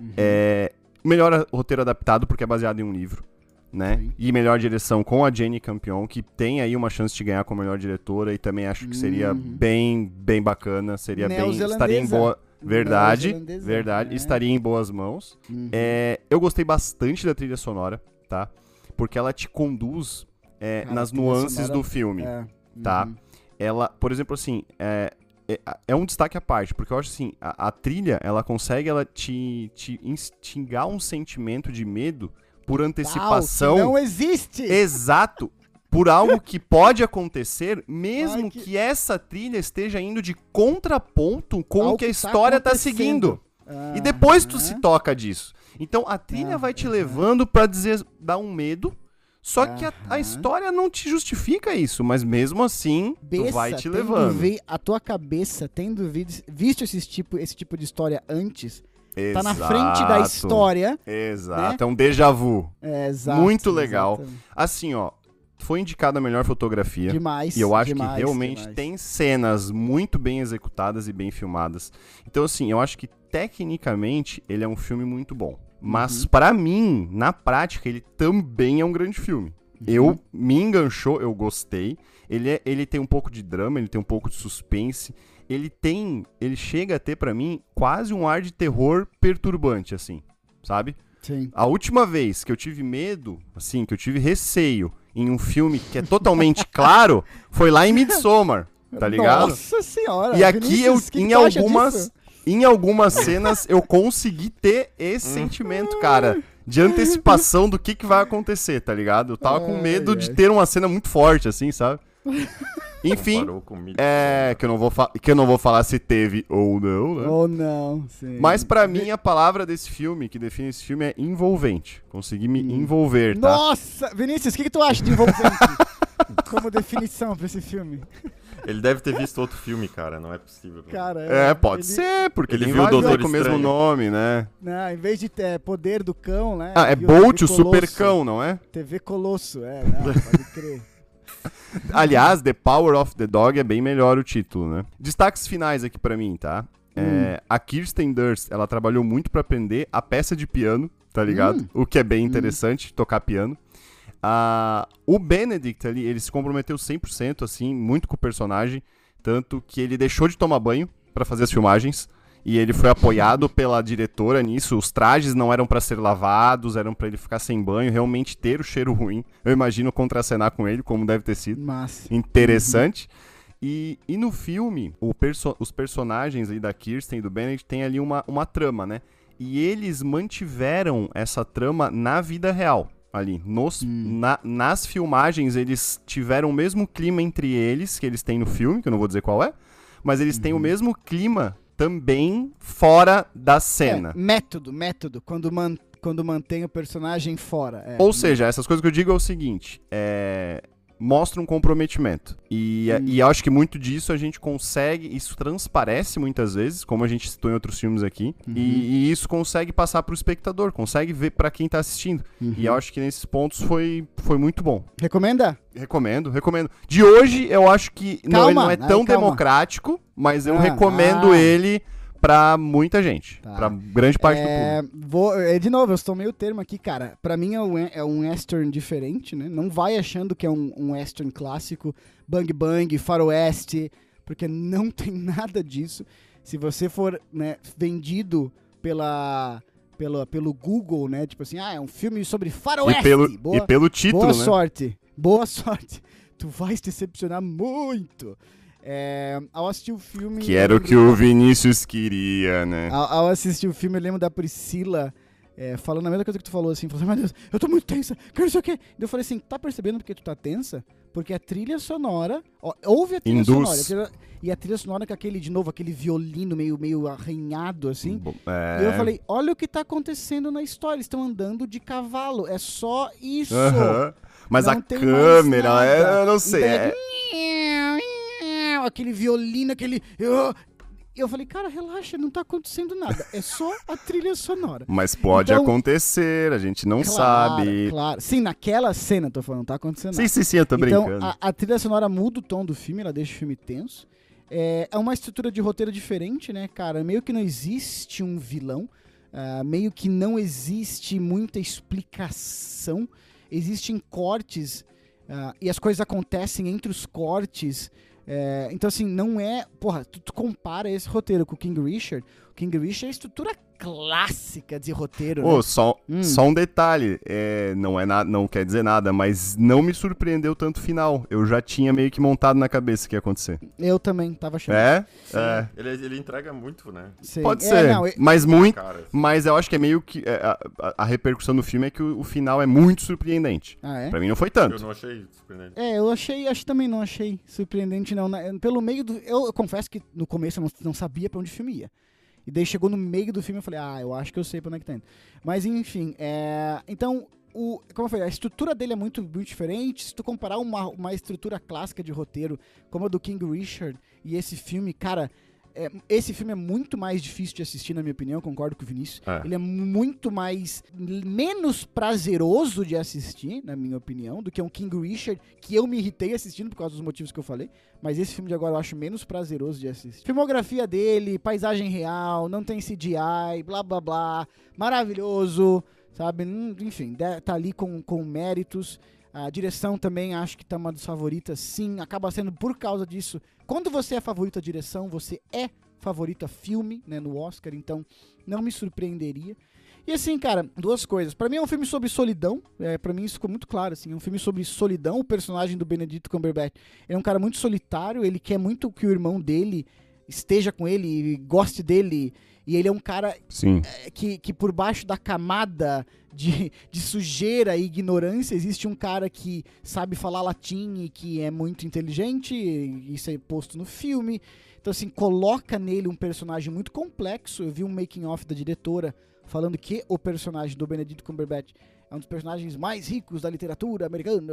Uhum. É, melhor roteiro adaptado, porque é baseado em um livro. Né? Sim. E melhor direção com a Jenny Campion, que tem aí uma chance de ganhar como melhor diretora e também acho que seria Uhum. bem, bem bacana, seria bem, Neozelandesa. estaria em boa, verdade, verdade, é. estaria em boas mãos. Uhum. É, eu gostei bastante da trilha sonora, tá? Porque ela te conduz é, Cara, nas nuances sonora- do filme É. tá? Uhum. ela, por exemplo, assim, é, é, é um destaque à parte, porque eu acho assim, a, a trilha, ela consegue ela te, te instigar um sentimento de medo por antecipação. que Não existe! Exato. Por algo que pode acontecer, mesmo Ai, que... que- essa trilha esteja indo de contraponto com Ao o que a tá história tá acontecendo. seguindo. Ah, E depois tu se toca disso. Então a trilha Ah, vai te aham. levando pra dizer, dar um medo. Só que a, a história não te justifica isso, mas mesmo assim, tu Bessa, vai te levando. vi- a tua cabeça, tendo vi- visto esse tipo, esse tipo de história antes, tá na frente da Exato. história. Exato, é um déjà vu. É, exato, Muito legal. Assim, ó, foi indicada a melhor fotografia. Demais. E eu acho demais, que realmente demais. tem cenas muito bem executadas e bem filmadas. Então, assim, eu acho que tecnicamente ele é um filme muito bom. Mas Uhum. pra mim, na prática, ele também é um grande filme. Uhum. Eu me enganchou, eu gostei. Ele, é- ele tem um pouco de drama, ele tem um pouco de suspense. Ele tem. Ele chega a ter, pra mim, quase um ar de terror perturbante, assim. Sabe? Sim. A última vez que eu tive medo, assim, que eu tive receio em um filme que é totalmente claro, foi lá em Midsommar, tá ligado? Nossa senhora. E aqui Vinícius, eu, em algumas, disso? em algumas cenas, eu consegui ter esse sentimento, cara, de antecipação do que, que vai acontecer, tá ligado? Eu tava com medo de ter uma cena muito forte, assim, sabe? Enfim, é que eu não vou que eu não vou falar se teve ou não, né? Ou não, sim. Mas pra mim a palavra desse filme, que define esse filme é envolvente. Consegui me Hum. envolver, tá? Nossa! Vinícius, o que, que tu acha de envolvente? Como definição pra esse filme? Ele deve ter visto outro filme, cara. Não é possível. Cara, É, pode ele- ser, porque ele tem viu o Doutor com o mesmo nome, né? Não, em vez de ter poder do cão, né? Ah, é Bolt, o super cão, não é? TV Colosso, é, não, pode crer. Aliás, The Power of the Dog é bem melhor o título, né? Destaques finais aqui pra mim, tá? É, a Kirsten Durst, ela trabalhou muito pra aprender a peça de piano, tá ligado? Hum. O que é bem interessante, tocar piano. Ah, o Benedict ali, ele se comprometeu 100%, assim, muito com o personagem, tanto que ele deixou de tomar banho pra fazer as filmagens E ele foi apoiado pela diretora nisso. Os trajes não eram para ser lavados, eram para ele ficar sem banho, realmente ter o cheiro ruim. Eu imagino contracenar com ele, como deve ter sido. Massa. Interessante. E, e no filme, o perso os personagens aí da Kirsten e do Bennett têm ali uma, uma trama, né? E eles mantiveram essa trama na vida real. Ali, nos, na- nas filmagens, eles tiveram o mesmo clima entre eles que eles têm no filme, que eu não vou dizer qual é, mas eles têm o mesmo clima também fora da cena. É, método, método. Quando, man, quando mantém o personagem fora. é. Ou seja, essas coisas que eu digo é o seguinte: é, mostra um comprometimento. E, Hum. e acho que muito disso a gente consegue, isso transparece muitas vezes, como a gente citou em outros filmes aqui, Uhum. e, e isso consegue passar pro espectador, consegue ver pra quem tá assistindo. Uhum. E eu acho que nesses pontos foi, foi muito bom. Recomenda? Recomendo, recomendo. De hoje, eu acho que não, ele Calma, não é tão calma. democrático, mas eu Ah, recomendo ah. ele pra muita gente. Tá. Pra grande parte do É, público. vou, é, de novo, eu estou meio termo aqui, cara. Pra mim é um, é um western diferente, né? Não vai achando que é um, um western clássico, bang bang, faroeste, porque não tem nada disso. Se você for né, vendido pela, pela, pelo Google, né? Tipo assim, ah, é um filme sobre faroeste. E pelo, boa, e pelo título, boa né? sorte. Boa sorte. Tu vai se decepcionar muito. É, ao assistir o filme... Que era o que o Vinícius queria, né? ao, ao assistir o filme, eu lembro da Priscila é, falando a mesma coisa que tu falou, assim, falou assim, meu Deus, eu tô muito tensa, quero não sei o quê. Eu falei assim, tá percebendo porque tu tá tensa? Porque a trilha sonora, ó, ouve a trilha Induz. sonora, a trilha- e a trilha sonora com aquele, de novo, aquele violino meio, meio arranhado, assim. É. E eu falei, olha o que tá acontecendo na história, eles estão andando de cavalo, é só isso. Aham. Mas Não a câmera, é, eu não sei. Então, é- Aquele violino, aquele. Eu, eu falei, cara, relaxa, não tá acontecendo nada. É só a trilha sonora. Mas pode Então- acontecer, a gente não Claro, sabe. Claro. Sim, naquela cena, tô falando, não tá acontecendo Sim, nada. sim, sim, eu tô então, brincando. a, a trilha sonora muda o tom do filme, ela deixa o filme tenso. É, é uma estrutura de roteiro diferente, né, cara? Meio que não existe um vilão. ah, meio que não existe muita explicação. Existem cortes ah, e as coisas acontecem entre os cortes. É, então, assim, não é. Porra, tu, tu compara esse roteiro com o King Richard. O King Richard é a estrutura clássica de roteiro. Ô, né? só, Hum. só um detalhe, é, não é nada, não quer dizer nada, mas não me surpreendeu tanto o final. Eu já tinha meio que montado na cabeça que ia acontecer. Eu também tava achando. É? Sim, É. Ele, ele entrega muito, né? Sim. Pode É, ser, não, eu- mas muito. Cara, Mas eu acho que é meio que. é, a, a- repercussão do filme é que o, o final é muito surpreendente. Ah, é? Pra mim não foi eu tanto. não achei surpreendente. É, eu achei, acho que também não achei surpreendente, não. Na- Pelo meio do. Eu, eu confesso que no começo eu não, não sabia pra onde o filme ia. E daí chegou no meio do filme eu falei, ah, eu acho que eu sei pra onde é que tá indo. Mas enfim, é. Então, o, como eu falei, a estrutura dele é muito, muito diferente. Se tu comparar uma, uma estrutura clássica de roteiro, como a do King Richard, e esse filme, cara. É, esse filme é muito mais difícil de assistir, na minha opinião, concordo com o Vinícius. É. Ele é muito mais. menos prazeroso de assistir, na minha opinião, do que um King Richard, que eu me irritei assistindo por causa dos motivos que eu falei. Mas esse filme de agora eu acho menos prazeroso de assistir. Filmografia dele, paisagem real, não tem CGI, blá blá blá. Maravilhoso, sabe? Hum, Enfim, tá ali com, com méritos. A direção também acho que tá uma das favoritas, sim. Acaba sendo por causa disso. Quando você é favorito a direção, você é favorito a filme, né, no Oscar, então não me surpreenderia. E assim, cara, duas coisas. Pra mim é um filme sobre solidão. É, para mim isso ficou muito claro, assim. É um filme sobre solidão. O personagem do Benedito Cumberbatch é um cara muito solitário. Ele quer muito que o irmão dele esteja com ele, goste dele. E ele é um cara Sim. é, que, que por baixo da camada de, de sujeira e ignorância existe um cara que sabe falar latim e que é muito inteligente, isso é posto no filme. Então, assim, coloca nele um personagem muito complexo. Eu vi um making off da diretora falando que o personagem do Benedict Cumberbatch é um dos personagens mais ricos da literatura americana.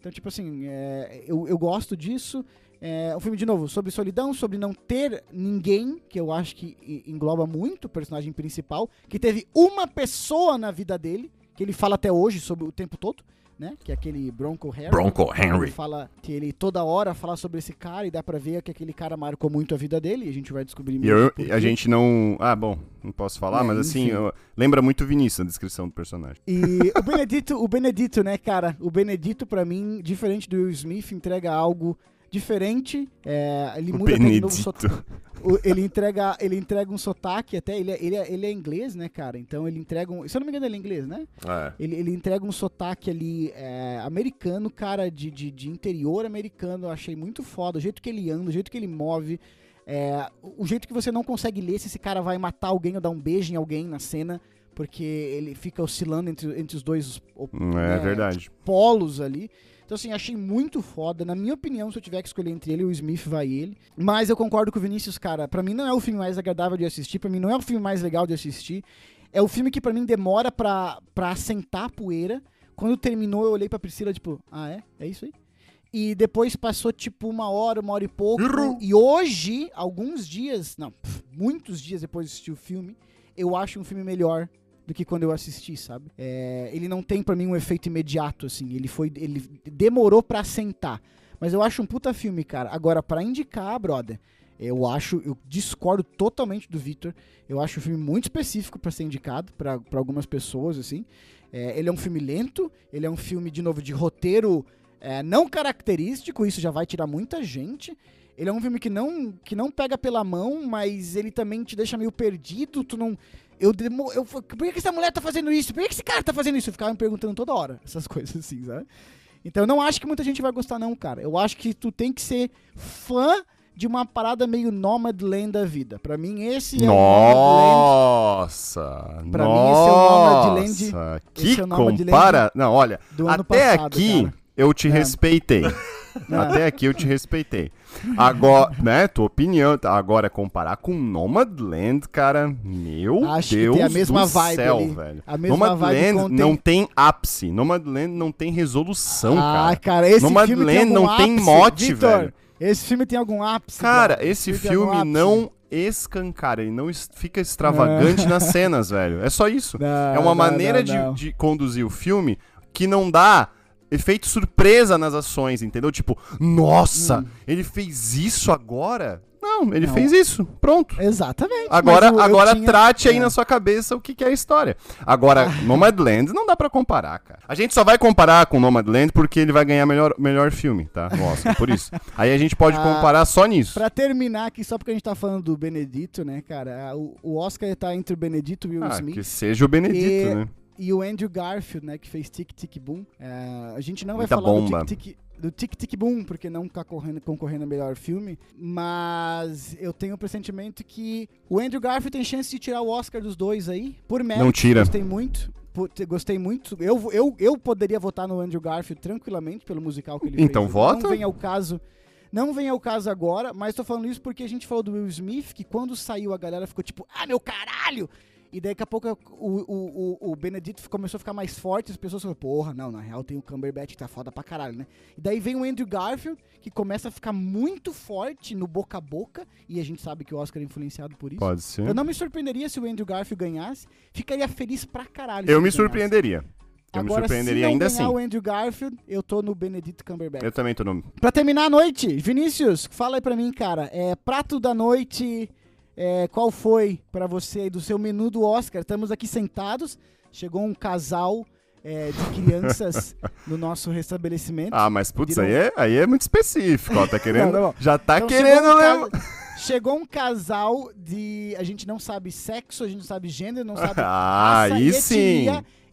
Então, tipo assim, é, eu, eu gosto disso. É um filme, de novo, sobre solidão, sobre não ter ninguém, que eu acho que engloba muito o personagem principal, que teve uma pessoa na vida dele, que ele fala até hoje sobre o tempo todo, né? Que é aquele Bronco Harry. Bronco Henry. fala que ele toda hora fala sobre esse cara e dá pra ver que aquele cara marcou muito a vida dele e a gente vai descobrir E mesmo eu- a gente não. Ah, bom, não posso falar, É, mas assim, enfim. eu- lembra muito o Vinícius a descrição do personagem. E o Benedito, o Benedito, né, cara? O Benedito, pra mim, diferente do Will Smith, entrega algo diferente. É, ele O muda de novo sotaque. Ele entrega ele entrega um sotaque até ele é, ele, é, ele é inglês né cara então ele entrega um se eu não me engano ele é inglês né É. ele, ele entrega um sotaque ali é, americano cara de, de, de interior americano eu achei muito foda o jeito que ele anda o jeito que ele move é, o jeito que você não consegue ler se esse cara vai matar alguém ou dar um beijo em alguém na cena porque ele fica oscilando entre, entre os dois Hum, né, É verdade. polos ali. Então, assim, achei muito foda. Na minha opinião, se eu tiver que escolher entre ele e o Smith, vai ele. Mas eu concordo com o Vinícius, cara. Pra mim não é o filme mais agradável de assistir. Pra mim não é o filme mais legal de assistir. É o filme que pra mim demora pra, pra assentar a poeira. Quando terminou, eu olhei pra Priscila, tipo, ah, é? É isso aí? E depois passou, tipo, uma hora, uma hora e pouco. Errou. E hoje, alguns dias, não, muitos dias depois de assistir o filme, eu acho um filme melhor do que quando eu assisti, sabe? É, ele não tem pra mim um efeito imediato, assim. Ele foi. Ele demorou pra assentar. Mas eu acho um puta filme, cara. Agora, pra indicar, brother, eu acho. Eu discordo totalmente do Victor. Eu acho o filme muito específico pra ser indicado pra algumas pessoas, assim. É, ele é um filme lento, ele é um filme, de novo, de roteiro é, não característico, isso já vai tirar muita gente. Ele é um filme que não, que não pega pela mão, mas ele também te deixa meio perdido, tu não... Eu, demo, eu por que essa mulher tá fazendo isso? Por que esse cara tá fazendo isso? Eu ficava me perguntando toda hora, essas coisas assim, sabe? Então eu não acho que muita gente vai gostar não, cara. Eu acho que tu tem que ser fã de uma parada meio Nomadland da vida. Pra mim esse é o Nomadland Nossa! Pra mim, esse é o Nomadland- Nossa! Que é o Nomadland compara... Não, olha, até passado, aqui cara. eu te É. respeitei. Até aqui eu te respeitei. Agora, né, tua opinião, tá? agora comparar com Nomadland, cara, meu Acho que Deus tem a mesma do vibe céu, ali. velho. A mesma vibe Nomadland contém- não tem ápice, Nomadland não tem resolução, Ah, cara. cara, esse filme Nomadland tem algum não tem ápice, mote, Vitor, velho. Esse filme tem algum ápice. Cara, brother. esse tem filme ápice. não escancara, ele não fica extravagante nas cenas, velho. É só isso. Não, é uma não, maneira de, de conduzir o filme que não dá efeito surpresa nas ações, entendeu? Tipo, nossa, Hum. ele fez isso agora? Não, ele Não. fez isso. Pronto. Exatamente. Agora, eu- eu agora tinha- trate aí é. na sua cabeça o que, que é a história. Agora, Nomadland não dá pra comparar, cara. A gente só vai comparar com Nomadland porque ele vai ganhar melhor, melhor filme, tá? No Oscar, por isso. Aí a gente pode Ah, comparar só nisso. Pra terminar aqui, só porque a gente tá falando do Benedito, né, cara? O, o Oscar tá entre o Benedito e o Will Ah, Smith. que seja o Benedito, E- né? E o Andrew Garfield, né, que fez Tic Tic Boom. É, a gente não vai Muita falar bomba. do Tic Tic do Tic Tic Boom, porque não tá correndo, concorrendo a melhor filme, mas eu tenho o pressentimento que o Andrew Garfield tem chance de tirar o Oscar dos dois aí, por mérito. Não tira. Gostei muito. Gostei muito. Eu, eu, eu poderia votar no Andrew Garfield tranquilamente pelo musical que ele Então fez. vota. Não vem ao caso. Não vem ao caso agora, mas tô falando isso porque a gente falou do Will Smith, que quando saiu a galera ficou tipo, ah, meu caralho! E daí daqui a pouco o, o, o, o Benedito começou a ficar mais forte, as pessoas falaram, porra, não, na real tem o Cumberbatch que tá foda pra caralho, né? E daí vem o Andrew Garfield, que começa a ficar muito forte no boca a boca, e a gente sabe que o Oscar é influenciado por isso. Pode ser. Eu não me surpreenderia se o Andrew Garfield ganhasse, ficaria feliz pra caralho. Eu me ganhasse. surpreenderia. Eu me Agora, surpreenderia se não ainda assim. o Andrew Garfield, eu tô no Benedito Cumberbatch. Eu também tô no. Pra terminar a noite, Vinícius, fala aí pra mim, cara. É, prato da noite, é, qual foi pra você do seu menu do Oscar? Estamos aqui sentados, chegou um casal é, de crianças no nosso restabelecimento. Ah, mas putz, aí é, aí é muito específico, ó. Tá querendo. Não, não. Já tá Então, querendo chegou um ca- Chegou um casal de. A gente não sabe sexo, a gente não sabe gênero, não sabe Ah, raça, aí sim.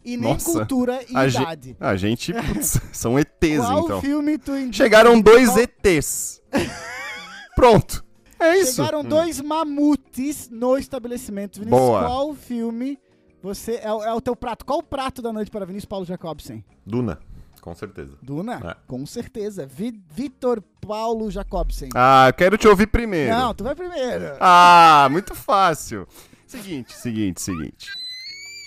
e nem Nossa. cultura e A ge- idade. A gente, putz, são ETs, Qual então. filme tu indica? Chegaram dois Qual- ETs. Pronto. É isso. Chegaram Hum. dois mamutes no estabelecimento. Vinícius, Boa. qual filme você é, o- é o teu prato? Qual o prato da noite para Vinícius Paulo Jacobsen? Duna, com certeza. Duna? É. Com certeza. Vi Vitor Paulo Jacobsen. Ah, eu quero te ouvir primeiro. Não, tu vai primeiro. Ah, muito fácil. Seguinte, seguinte, seguinte.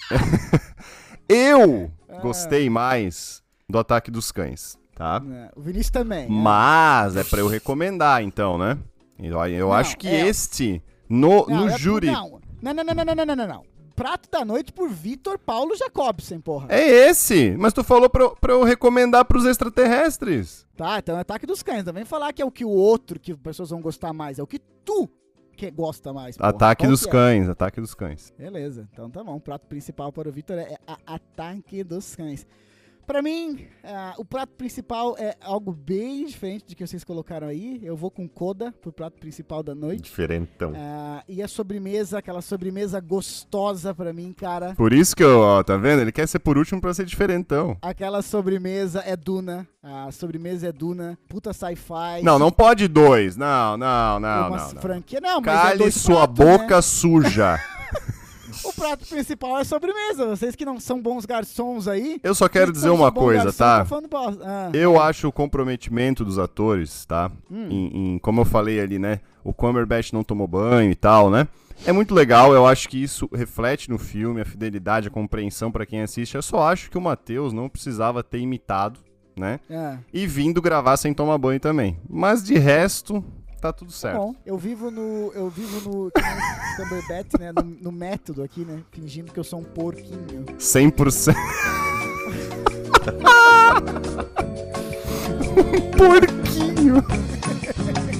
eu Ah. gostei mais do Ataque dos Cães, tá? É, O Vinícius também. né? Mas é pra eu recomendar, então, né? Eu, eu não, acho que é... este, no, não, no é júri. Não. não, não, não, não, não, não, não, não. Prato da Noite por Vitor Paulo Jacobsen, porra. É esse! Mas tu falou pra, pra eu recomendar pros extraterrestres. Tá, então é Ataque dos Cães. Vem falar que é o que o outro, que as pessoas vão gostar mais. É o que tu que gosta mais. Porra. Ataque Qual dos é? Cães, é? Ataque dos Cães. Beleza, então tá bom. O prato principal para o Vitor é, é Ataque dos Cães. Pra mim, ah, o prato principal é algo bem diferente do que vocês colocaram aí. Eu vou com coda pro prato principal da noite. Diferentão. Ah, e a sobremesa, aquela sobremesa gostosa pra mim, cara. Por isso que eu, ó, tá vendo? Ele quer ser por último pra ser diferentão. Aquela sobremesa é Duna. A sobremesa é Duna. Puta sci-fi. Não, não pode dois. Não, não, não, uma não. não. franquia. Não, mas é Cale dois sua pratos, boca né? suja. O prato principal é sobremesa. Vocês que não são bons garçons aí. Eu só quero dizer uma coisa, garçom, tá? tá. Ah. Eu acho o comprometimento dos atores, tá? Hum. Em, em- como eu falei ali, né? O Cumberbatch não tomou banho e tal, né? É muito legal, eu acho que isso reflete no filme, a fidelidade, a compreensão pra quem assiste. Eu só acho que o Matheus não precisava ter imitado, né? Ah. E vindo gravar sem tomar banho também. Mas de resto, tá tudo certo. Bom, eu vivo no. Eu vivo no. Cumberbatch, né? No, no método aqui, né? Fingindo que eu sou um porquinho. 100%. Porquinho.